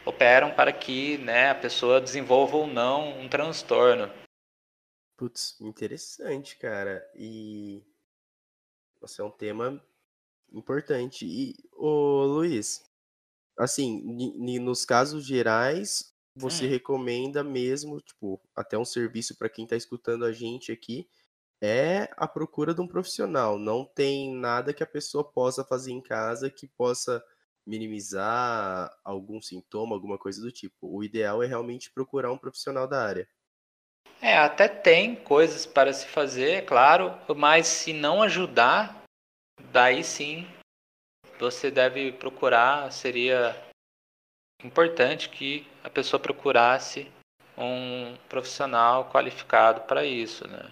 Speaker 3: operam para que né, a pessoa desenvolva ou não um transtorno.
Speaker 2: Putz, interessante, cara. E você é um tema importante. E, ô Luiz, assim, nos casos gerais, você hum. recomenda mesmo, tipo, até um serviço para quem está escutando a gente aqui, é a procura de um profissional. Não tem nada que a pessoa possa fazer em casa que possa minimizar algum sintoma, alguma coisa do tipo. O ideal é realmente procurar um profissional da área.
Speaker 3: É, até tem coisas para se fazer, claro, mas se não ajudar, daí sim você deve procurar, seria importante que a pessoa procurasse um profissional qualificado para isso, né?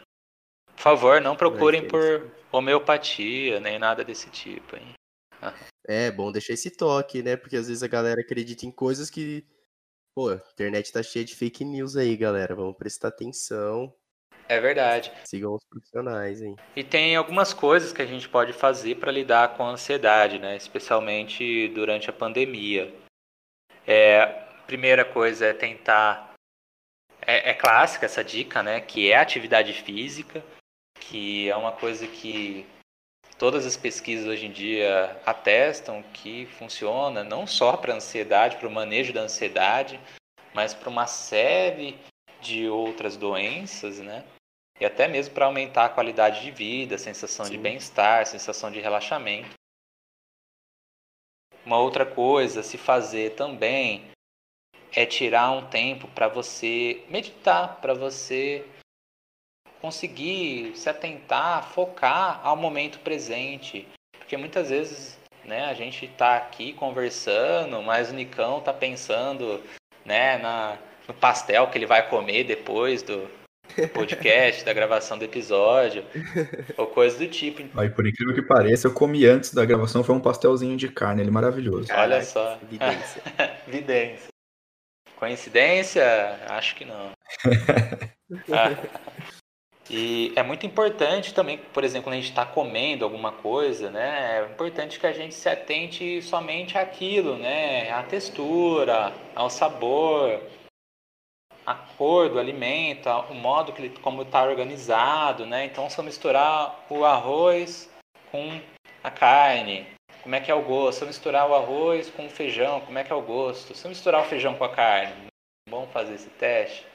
Speaker 3: Por favor, não procurem por homeopatia, nem nada desse tipo, hein?
Speaker 2: É bom deixar esse toque, né? Porque às vezes a galera acredita em coisas que. Pô, a internet tá cheia de fake news aí, galera. Vamos prestar atenção.
Speaker 3: É verdade.
Speaker 2: Sigam os profissionais, hein?
Speaker 3: E tem algumas coisas que a gente pode fazer para lidar com a ansiedade, né? Especialmente durante a pandemia. É, primeira coisa é tentar. É, é clássica essa dica, né? Que é a atividade física que é uma coisa que todas as pesquisas hoje em dia atestam que funciona não só para a ansiedade, para o manejo da ansiedade, mas para uma série de outras doenças, né? E até mesmo para aumentar a qualidade de vida, sensação Sim. de bem-estar, sensação de relaxamento. Uma outra coisa a se fazer também é tirar um tempo para você meditar, para você conseguir se atentar, focar ao momento presente. Porque muitas vezes né, a gente está aqui conversando, mas o Nicão está pensando né, na, no pastel que ele vai comer depois do podcast, da gravação do episódio, ou coisa do tipo.
Speaker 1: Aí, por incrível que pareça, eu comi antes da gravação, foi um pastelzinho de carne, ele maravilhoso.
Speaker 3: Olha só. Evidência. Evidência. Coincidência? Acho que não. ah. E é muito importante também, por exemplo, quando a gente está comendo alguma coisa, né? É importante que a gente se atente somente àquilo, né? À textura, ao sabor, à cor do alimento, o modo que ele, como está organizado, né? Então, se eu misturar o arroz com a carne, como é que é o gosto? Se eu misturar o arroz com o feijão, como é que é o gosto? Se eu misturar o feijão com a carne, vamos fazer esse teste?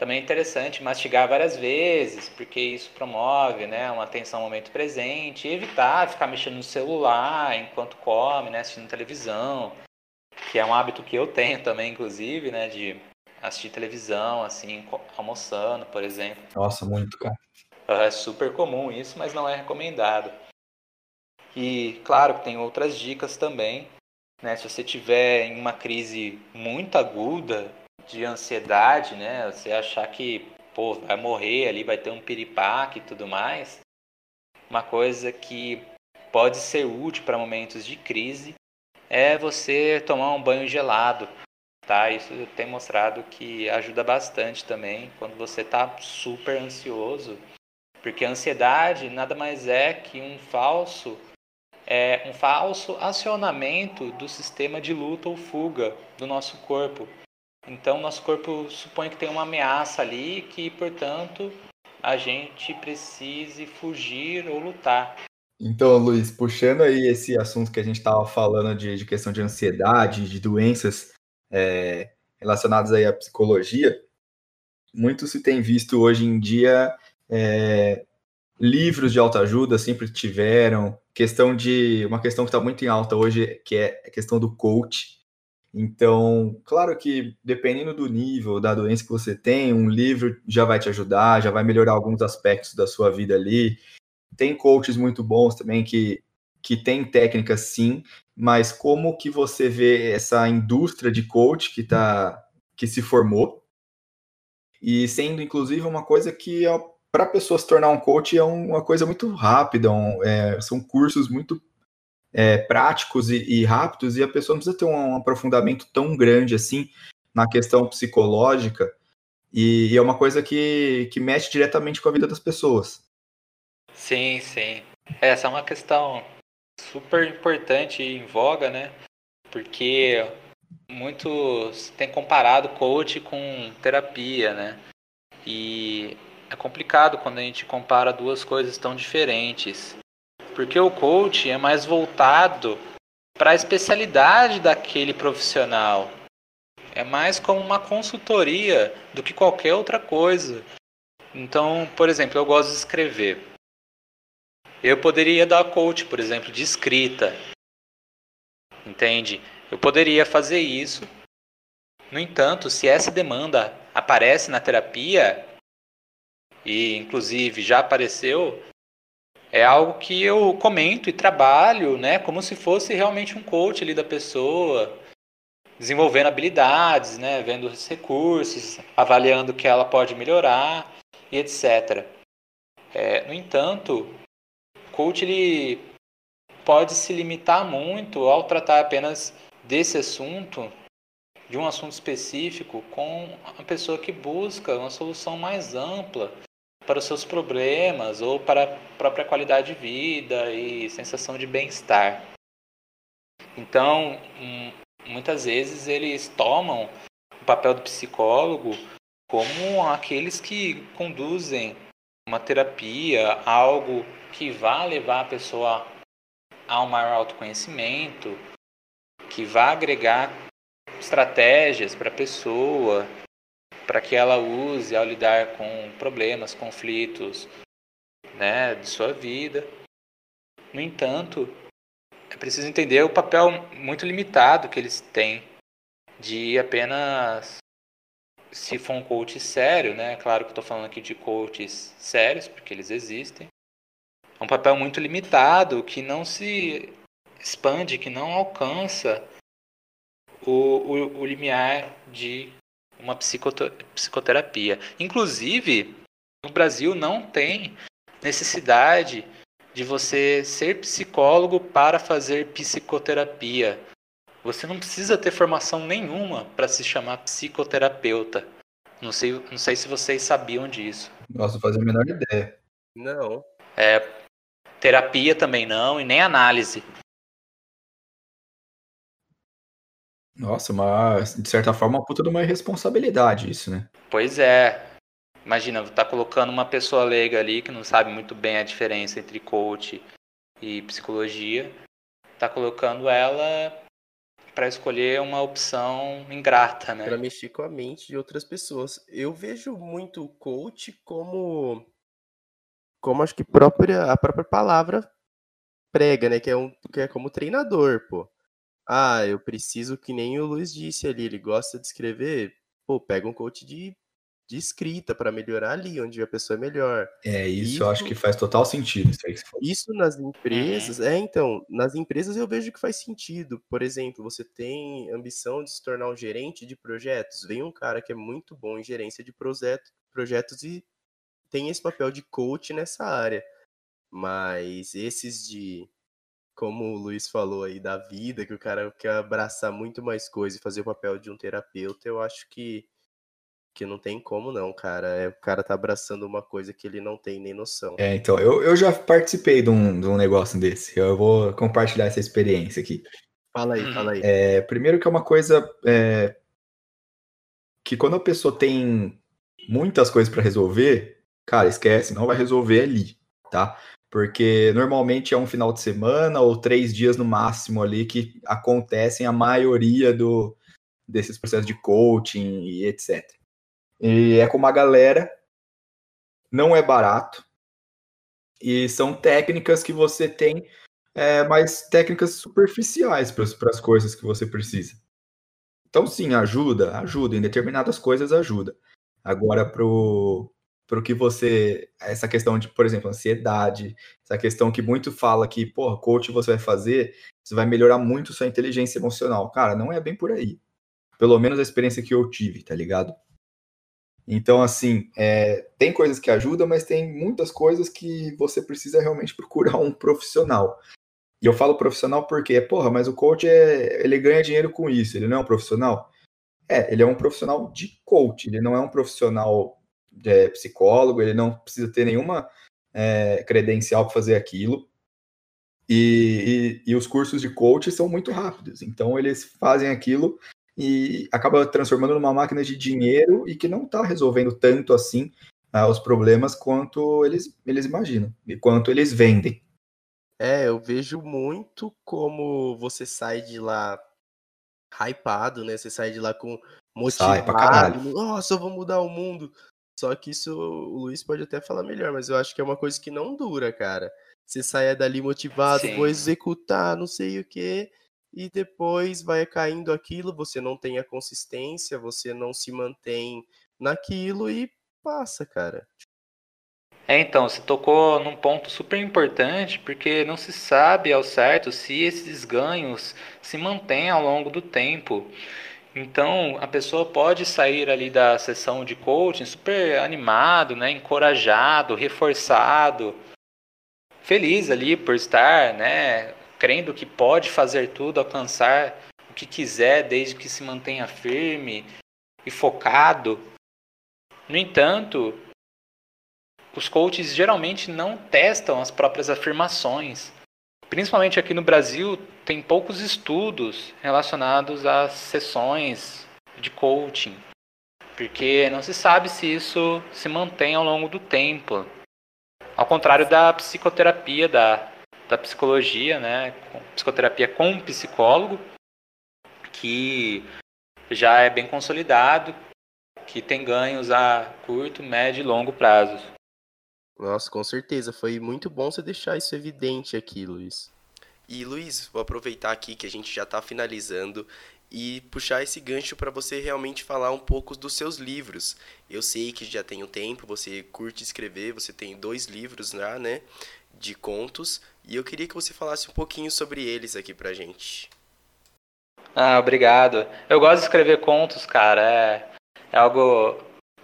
Speaker 3: Também é interessante mastigar várias vezes, porque isso promove né, uma atenção ao momento presente e evitar ficar mexendo no celular enquanto come, né, assistindo televisão, que é um hábito que eu tenho também, inclusive, né, de assistir televisão, assim, almoçando, por exemplo.
Speaker 1: Nossa, muito, cara.
Speaker 3: É super comum isso, mas não é recomendado. E claro que tem outras dicas também. Né? Se você tiver em uma crise muito aguda, de ansiedade, né? Você achar que, pô, vai morrer ali, vai ter um piripaque e tudo mais. Uma coisa que pode ser útil para momentos de crise é você tomar um banho gelado, tá? Isso tem mostrado que ajuda bastante também quando você está super ansioso, porque a ansiedade nada mais é que um falso é um falso acionamento do sistema de luta ou fuga do nosso corpo. Então, nosso corpo supõe que tem uma ameaça ali que, portanto, a gente precise fugir ou lutar.
Speaker 1: Então, Luiz, puxando aí esse assunto que a gente estava falando de, de, questão de ansiedade, de doenças é, relacionadas aí à psicologia, muito se tem visto hoje em dia é, livros de autoajuda sempre tiveram, questão de uma questão que está muito em alta hoje, que é a questão do coach, então, claro que dependendo do nível da doença que você tem, um livro já vai te ajudar, já vai melhorar alguns aspectos da sua vida ali. Tem coaches muito bons também que que tem técnicas sim, mas como que você vê essa indústria de coach que tá que se formou e sendo inclusive uma coisa que é, para a pessoa se tornar um coach é uma coisa muito rápida, um, é, são cursos muito é, práticos e, e, rápidos e a pessoa não precisa ter um, um, aprofundamento tão grande assim na questão psicológica e, e é uma coisa que, que mexe diretamente com a vida das pessoas.
Speaker 3: Sim, sim. Essa é uma questão super importante e em voga, né? Porque muitos têm comparado coach com terapia, né? E é complicado quando a gente compara duas coisas tão diferentes. Porque o coach é mais voltado para a especialidade daquele profissional. É mais como uma consultoria do que qualquer outra coisa. Então, por exemplo, eu gosto de escrever. Eu poderia dar coach, por exemplo, de escrita. Entende? Eu poderia fazer isso. No entanto, se essa demanda aparece na terapia, e inclusive já apareceu, é algo que eu comento e trabalho, né, como se fosse realmente um coach ali da pessoa, desenvolvendo habilidades, né, vendo os recursos, avaliando o que ela pode melhorar e etc. É, no entanto, coach ele pode se limitar muito ao tratar apenas desse assunto, de um assunto específico, com a pessoa que busca uma solução mais ampla para os seus problemas ou para a própria qualidade de vida e sensação de bem-estar. Então, hum, muitas vezes eles tomam o papel do psicólogo como aqueles que conduzem uma terapia, algo que vá levar a pessoa a um maior autoconhecimento, que vá agregar estratégias para a pessoa, para que ela use ao lidar com problemas, conflitos, né, de sua vida. No entanto, é preciso entender o papel muito limitado que eles têm de apenas se for um coach sério, né? Claro que estou falando aqui de coaches sérios, porque eles existem. É um papel muito limitado que não se expande, que não alcança o, o, o limiar de uma psicoterapia. Inclusive, no Brasil não tem necessidade de você ser psicólogo para fazer psicoterapia. Você não precisa ter formação nenhuma para se chamar psicoterapeuta. Não sei, não sei se vocês sabiam disso.
Speaker 1: Nossa, não fazia a menor ideia.
Speaker 2: Não.
Speaker 3: É, terapia também não, e nem análise.
Speaker 1: Nossa, mas de certa forma, uma puta de uma irresponsabilidade isso, né?
Speaker 3: Pois é. Imagina, tá colocando uma pessoa leiga ali que não sabe muito bem a diferença entre coach e psicologia, tá colocando ela para escolher uma opção ingrata, né?
Speaker 2: Para mexer com a mente de outras pessoas. Eu vejo muito coach como como acho que própria a própria palavra prega, né, que é um que é como treinador, pô. Ah, eu preciso que nem o Luiz disse ali, ele gosta de escrever, pô, pega um coach de de escrita para melhorar ali onde a pessoa é melhor.
Speaker 1: É, isso, isso, eu acho que faz total sentido. Isso, aí que
Speaker 2: isso nas empresas, uhum. é então, nas empresas eu vejo que faz sentido. Por exemplo, você tem ambição de se tornar um gerente de projetos, vem um cara que é muito bom em gerência de projeto, projetos e tem esse papel de coach nessa área. Mas esses de como o Luiz falou aí da vida, que o cara quer abraçar muito mais coisa e fazer o papel de um terapeuta, eu acho que que não tem como não, cara. É, o cara tá abraçando uma coisa que ele não tem nem noção.
Speaker 1: É, então, eu, eu já participei de um, de um negócio desse. Eu vou compartilhar essa experiência aqui.
Speaker 2: Fala aí, fala aí.
Speaker 1: É, primeiro que é uma coisa é, que quando a pessoa tem muitas coisas para resolver, cara, esquece, não vai resolver ali, tá? Porque normalmente é um final de semana ou três dias no máximo ali que acontecem a maioria do, desses processos de coaching e etc. E é com uma galera, não é barato, e são técnicas que você tem, é, mas técnicas superficiais para as coisas que você precisa. Então, sim, ajuda, ajuda, em determinadas coisas ajuda. Agora, para o para o que você. Essa questão de, por exemplo, ansiedade, essa questão que muito fala que, porra, coach você vai fazer, você vai melhorar muito sua inteligência emocional. Cara, não é bem por aí. Pelo menos a experiência que eu tive, tá ligado? Então, assim, é, tem coisas que ajudam, mas tem muitas coisas que você precisa realmente procurar um profissional. E eu falo profissional porque, porra, mas o coach é, ele ganha dinheiro com isso, ele não é um profissional? É, ele é um profissional de coach, ele não é um profissional é, psicólogo, ele não precisa ter nenhuma é, credencial para fazer aquilo. E, e, e, os cursos de coach são muito rápidos, então eles fazem aquilo e acaba transformando numa máquina de dinheiro e que não está resolvendo tanto assim ah, os problemas quanto eles, eles imaginam e quanto eles vendem.
Speaker 2: É, eu vejo muito como você sai de lá hypado, né? Você sai de lá com motivado, nossa, eu vou mudar o mundo. Só que isso o Luiz pode até falar melhor, mas eu acho que é uma coisa que não dura, cara. Você saia dali motivado, Sim. vou executar, não sei o que, e depois vai caindo aquilo, você não tem a consistência, você não se mantém naquilo e passa, cara.
Speaker 3: É, então, você tocou num ponto super importante, porque não se sabe ao certo se esses ganhos se mantêm ao longo do tempo. Então, a pessoa pode sair ali da sessão de coaching super animado, né, encorajado, reforçado, feliz ali por estar, né, crendo que pode fazer tudo, alcançar o que quiser, desde que se mantenha firme e focado. No entanto, os coaches geralmente não testam as próprias afirmações. Principalmente aqui no Brasil, tem poucos estudos relacionados às sessões de coaching, porque não se sabe se isso se mantém ao longo do tempo. Ao contrário da psicoterapia, da, da psicologia, né? Psicoterapia com psicólogo, que já é bem consolidado, que tem ganhos a curto, médio e longo prazo.
Speaker 2: Nossa, com certeza. Foi muito bom você deixar isso evidente aqui, Luiz.
Speaker 4: E Luiz, vou aproveitar aqui que a gente já está finalizando e puxar esse gancho para você realmente falar um pouco dos seus livros. Eu sei que já tem um tempo, você curte escrever, você tem dois livros lá, né, de contos, e eu queria que você falasse um pouquinho sobre eles aqui pra gente.
Speaker 3: Ah, obrigado. Eu gosto de escrever contos, cara. É, é algo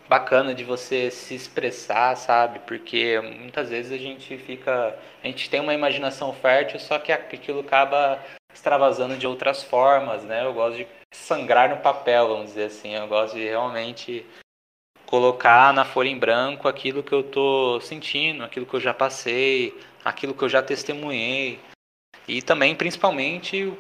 Speaker 3: bacana de você se expressar, sabe? Porque muitas vezes a gente fica. A gente tem uma imaginação fértil, só que aquilo acaba extravasando de outras formas, né? Eu gosto de sangrar no papel, vamos dizer assim. Eu gosto de realmente colocar na folha em branco aquilo que eu tô sentindo, aquilo que eu já passei, aquilo que eu já testemunhei. E também, principalmente,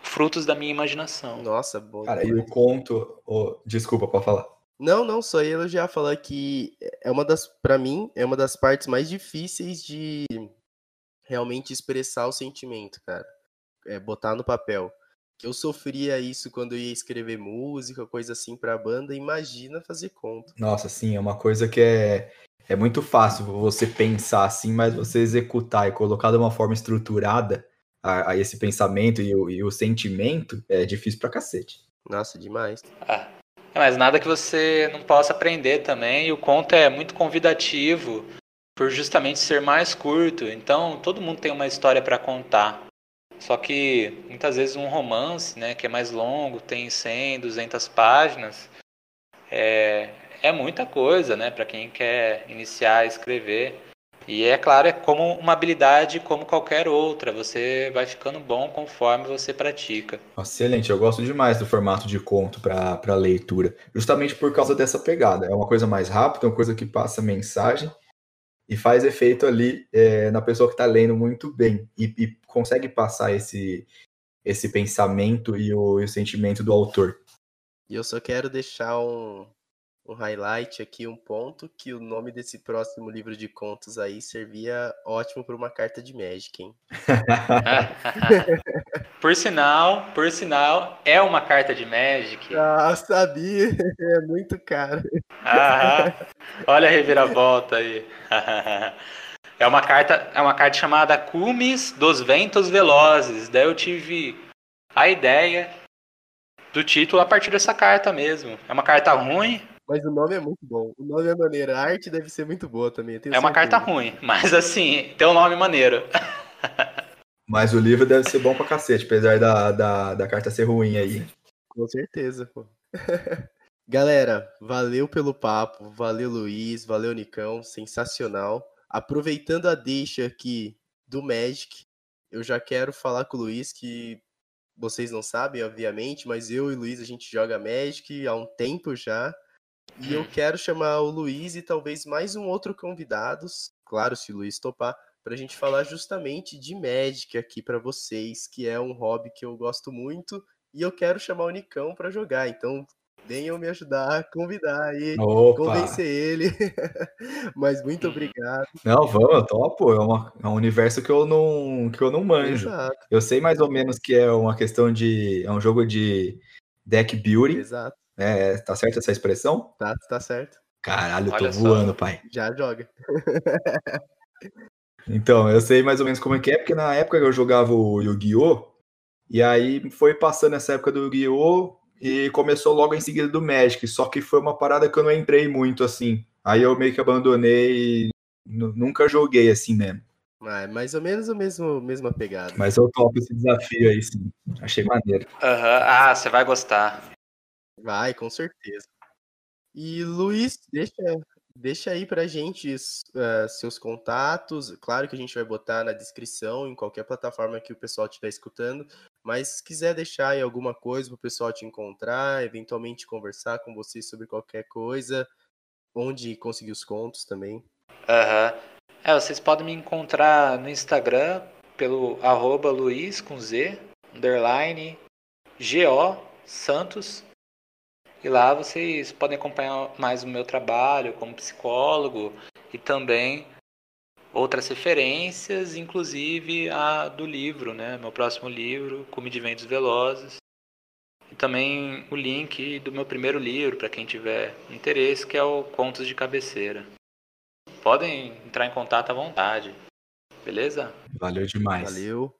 Speaker 3: frutos da minha imaginação.
Speaker 2: Nossa, bom.
Speaker 1: Cara, e o conto. Oh, desculpa, pode falar.
Speaker 2: Não, não, só ia elogiar, falar que é uma das, para mim, é uma das partes mais difíceis de realmente expressar o sentimento, cara. É botar no papel. Eu sofria isso quando eu ia escrever música, coisa assim pra banda, imagina fazer conta.
Speaker 1: Nossa, sim, é uma coisa que é, é muito fácil você pensar assim, mas você executar e colocar de uma forma estruturada a, a esse pensamento e o, e o sentimento é difícil pra cacete.
Speaker 2: Nossa, demais.
Speaker 3: Ah, é, mas nada que você não possa aprender também. E o conto é muito convidativo por justamente ser mais curto. Então, todo mundo tem uma história para contar. Só que muitas vezes um romance, né, que é mais longo, tem 100, 200 páginas, é, é muita coisa, né, para quem quer iniciar a escrever. E é claro, é como uma habilidade como qualquer outra. Você vai ficando bom conforme você pratica.
Speaker 1: Excelente, eu gosto demais do formato de conto para leitura, justamente por causa dessa pegada. É uma coisa mais rápida, uma coisa que passa mensagem e faz efeito ali é, na pessoa que está lendo muito bem e, e, consegue passar esse, esse pensamento e o, e o sentimento do autor.
Speaker 2: E eu só quero deixar um, um highlight aqui, um ponto, que o nome desse próximo livro de contos aí servia ótimo para uma carta de Magic, hein?
Speaker 3: por sinal, por sinal, é uma carta de Magic.
Speaker 2: Ah, sabia, é muito caro.
Speaker 3: Ah, olha a reviravolta aí. É uma carta, é uma carta chamada Cumes dos Ventos Velozes. Daí eu tive a ideia do título a partir dessa carta mesmo. É uma carta ruim,
Speaker 2: Mas o nome é muito bom. O nome é maneiro. A arte deve ser muito boa também.
Speaker 3: é uma carta ruim, mas assim, tem um nome maneiro.
Speaker 1: Mas o livro deve ser bom pra cacete, apesar da, da, da carta ser ruim aí.
Speaker 2: Com certeza, pô. Galera, valeu pelo papo, valeu Luiz, valeu Nicão, sensacional. Aproveitando a deixa aqui do Magic, eu já quero falar com o Luiz que vocês não sabem, obviamente, mas eu e o Luiz a gente joga Magic há um tempo já. E eu quero chamar o Luiz e talvez mais um outro convidado, claro, se o Luiz topar, para a gente falar justamente de Magic aqui para vocês, que é um hobby que eu gosto muito e eu quero chamar o Nicão para jogar. Então, venham me ajudar, convidar aí, Opa. convencer ele. Mas muito obrigado.
Speaker 1: Não, vamos, eu topo. É, uma, é um universo que eu não, que eu não manjo. Exato. Eu sei mais ou menos que é uma questão de. É um jogo de deck building.
Speaker 2: Exato.
Speaker 1: É, tá certo essa expressão?
Speaker 2: Tá, tá certo.
Speaker 1: Caralho, eu tô Olha voando, só. pai.
Speaker 2: Já joga.
Speaker 1: então, eu sei mais ou menos como é que é, porque na época eu jogava o Yu-Gi-Oh! E aí foi passando essa época do Yu-Gi-Oh! e começou logo em seguida do Magic, só que foi uma parada que eu não entrei muito assim. Aí eu meio que abandonei, nunca joguei assim mesmo.
Speaker 2: Ah, é mais ou menos a mesma, mesma pegada.
Speaker 1: Mas eu topo esse desafio aí, sim. Achei maneiro.
Speaker 3: Uhum. Ah, você vai gostar.
Speaker 2: Vai, com certeza. E Luiz, deixa, deixa aí pra gente uh, seus contatos. Claro que a gente vai botar na descrição, em qualquer plataforma que o pessoal estiver escutando. Mas se quiser deixar aí alguma coisa para o pessoal te encontrar, eventualmente conversar com você sobre qualquer coisa, onde conseguir os contos também.
Speaker 3: Aham. Uhum. É, vocês podem me encontrar no Instagram pelo arroba Luiz com Z, underline, GO Santos. E lá vocês podem acompanhar mais o meu trabalho como psicólogo e também outras referências, inclusive a do livro, né? Meu próximo livro, Cume de Ventos Velozes. E também o link do meu primeiro livro, para quem tiver interesse, que é o Contos de Cabeceira. Podem entrar em contato à vontade. Beleza?
Speaker 1: Valeu demais.
Speaker 2: Valeu.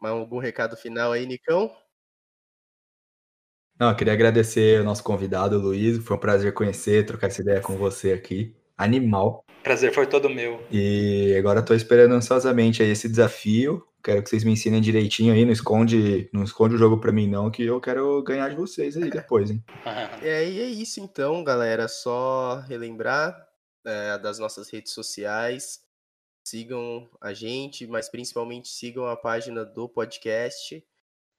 Speaker 2: Mais algum recado final aí, Nicão?
Speaker 1: Não, eu queria agradecer ao nosso convidado, Luiz. Foi um prazer conhecer, trocar essa ideia com você aqui. Animal.
Speaker 3: Prazer foi todo meu.
Speaker 1: E agora estou esperando ansiosamente aí esse desafio. Quero que vocês me ensinem direitinho aí, não esconde, não esconde o jogo para mim não, que eu quero ganhar de vocês aí depois, hein?
Speaker 2: é, e é isso então, galera. Só relembrar é, das nossas redes sociais. Sigam a gente, mas principalmente sigam a página do podcast.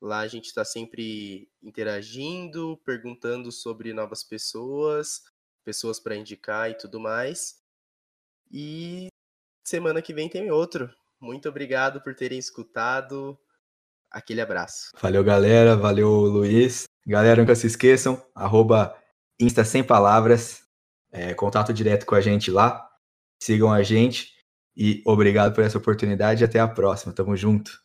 Speaker 2: Lá a gente está sempre interagindo, perguntando sobre novas pessoas, pessoas para indicar e tudo mais. E semana que vem tem outro. Muito obrigado por terem escutado. Aquele abraço.
Speaker 1: Valeu, galera. Valeu, Luiz. Galera, nunca se esqueçam, arroba Insta Sem Palavras. É, contato direto com a gente lá. Sigam a gente. E obrigado por essa oportunidade. Até a próxima. Tamo junto.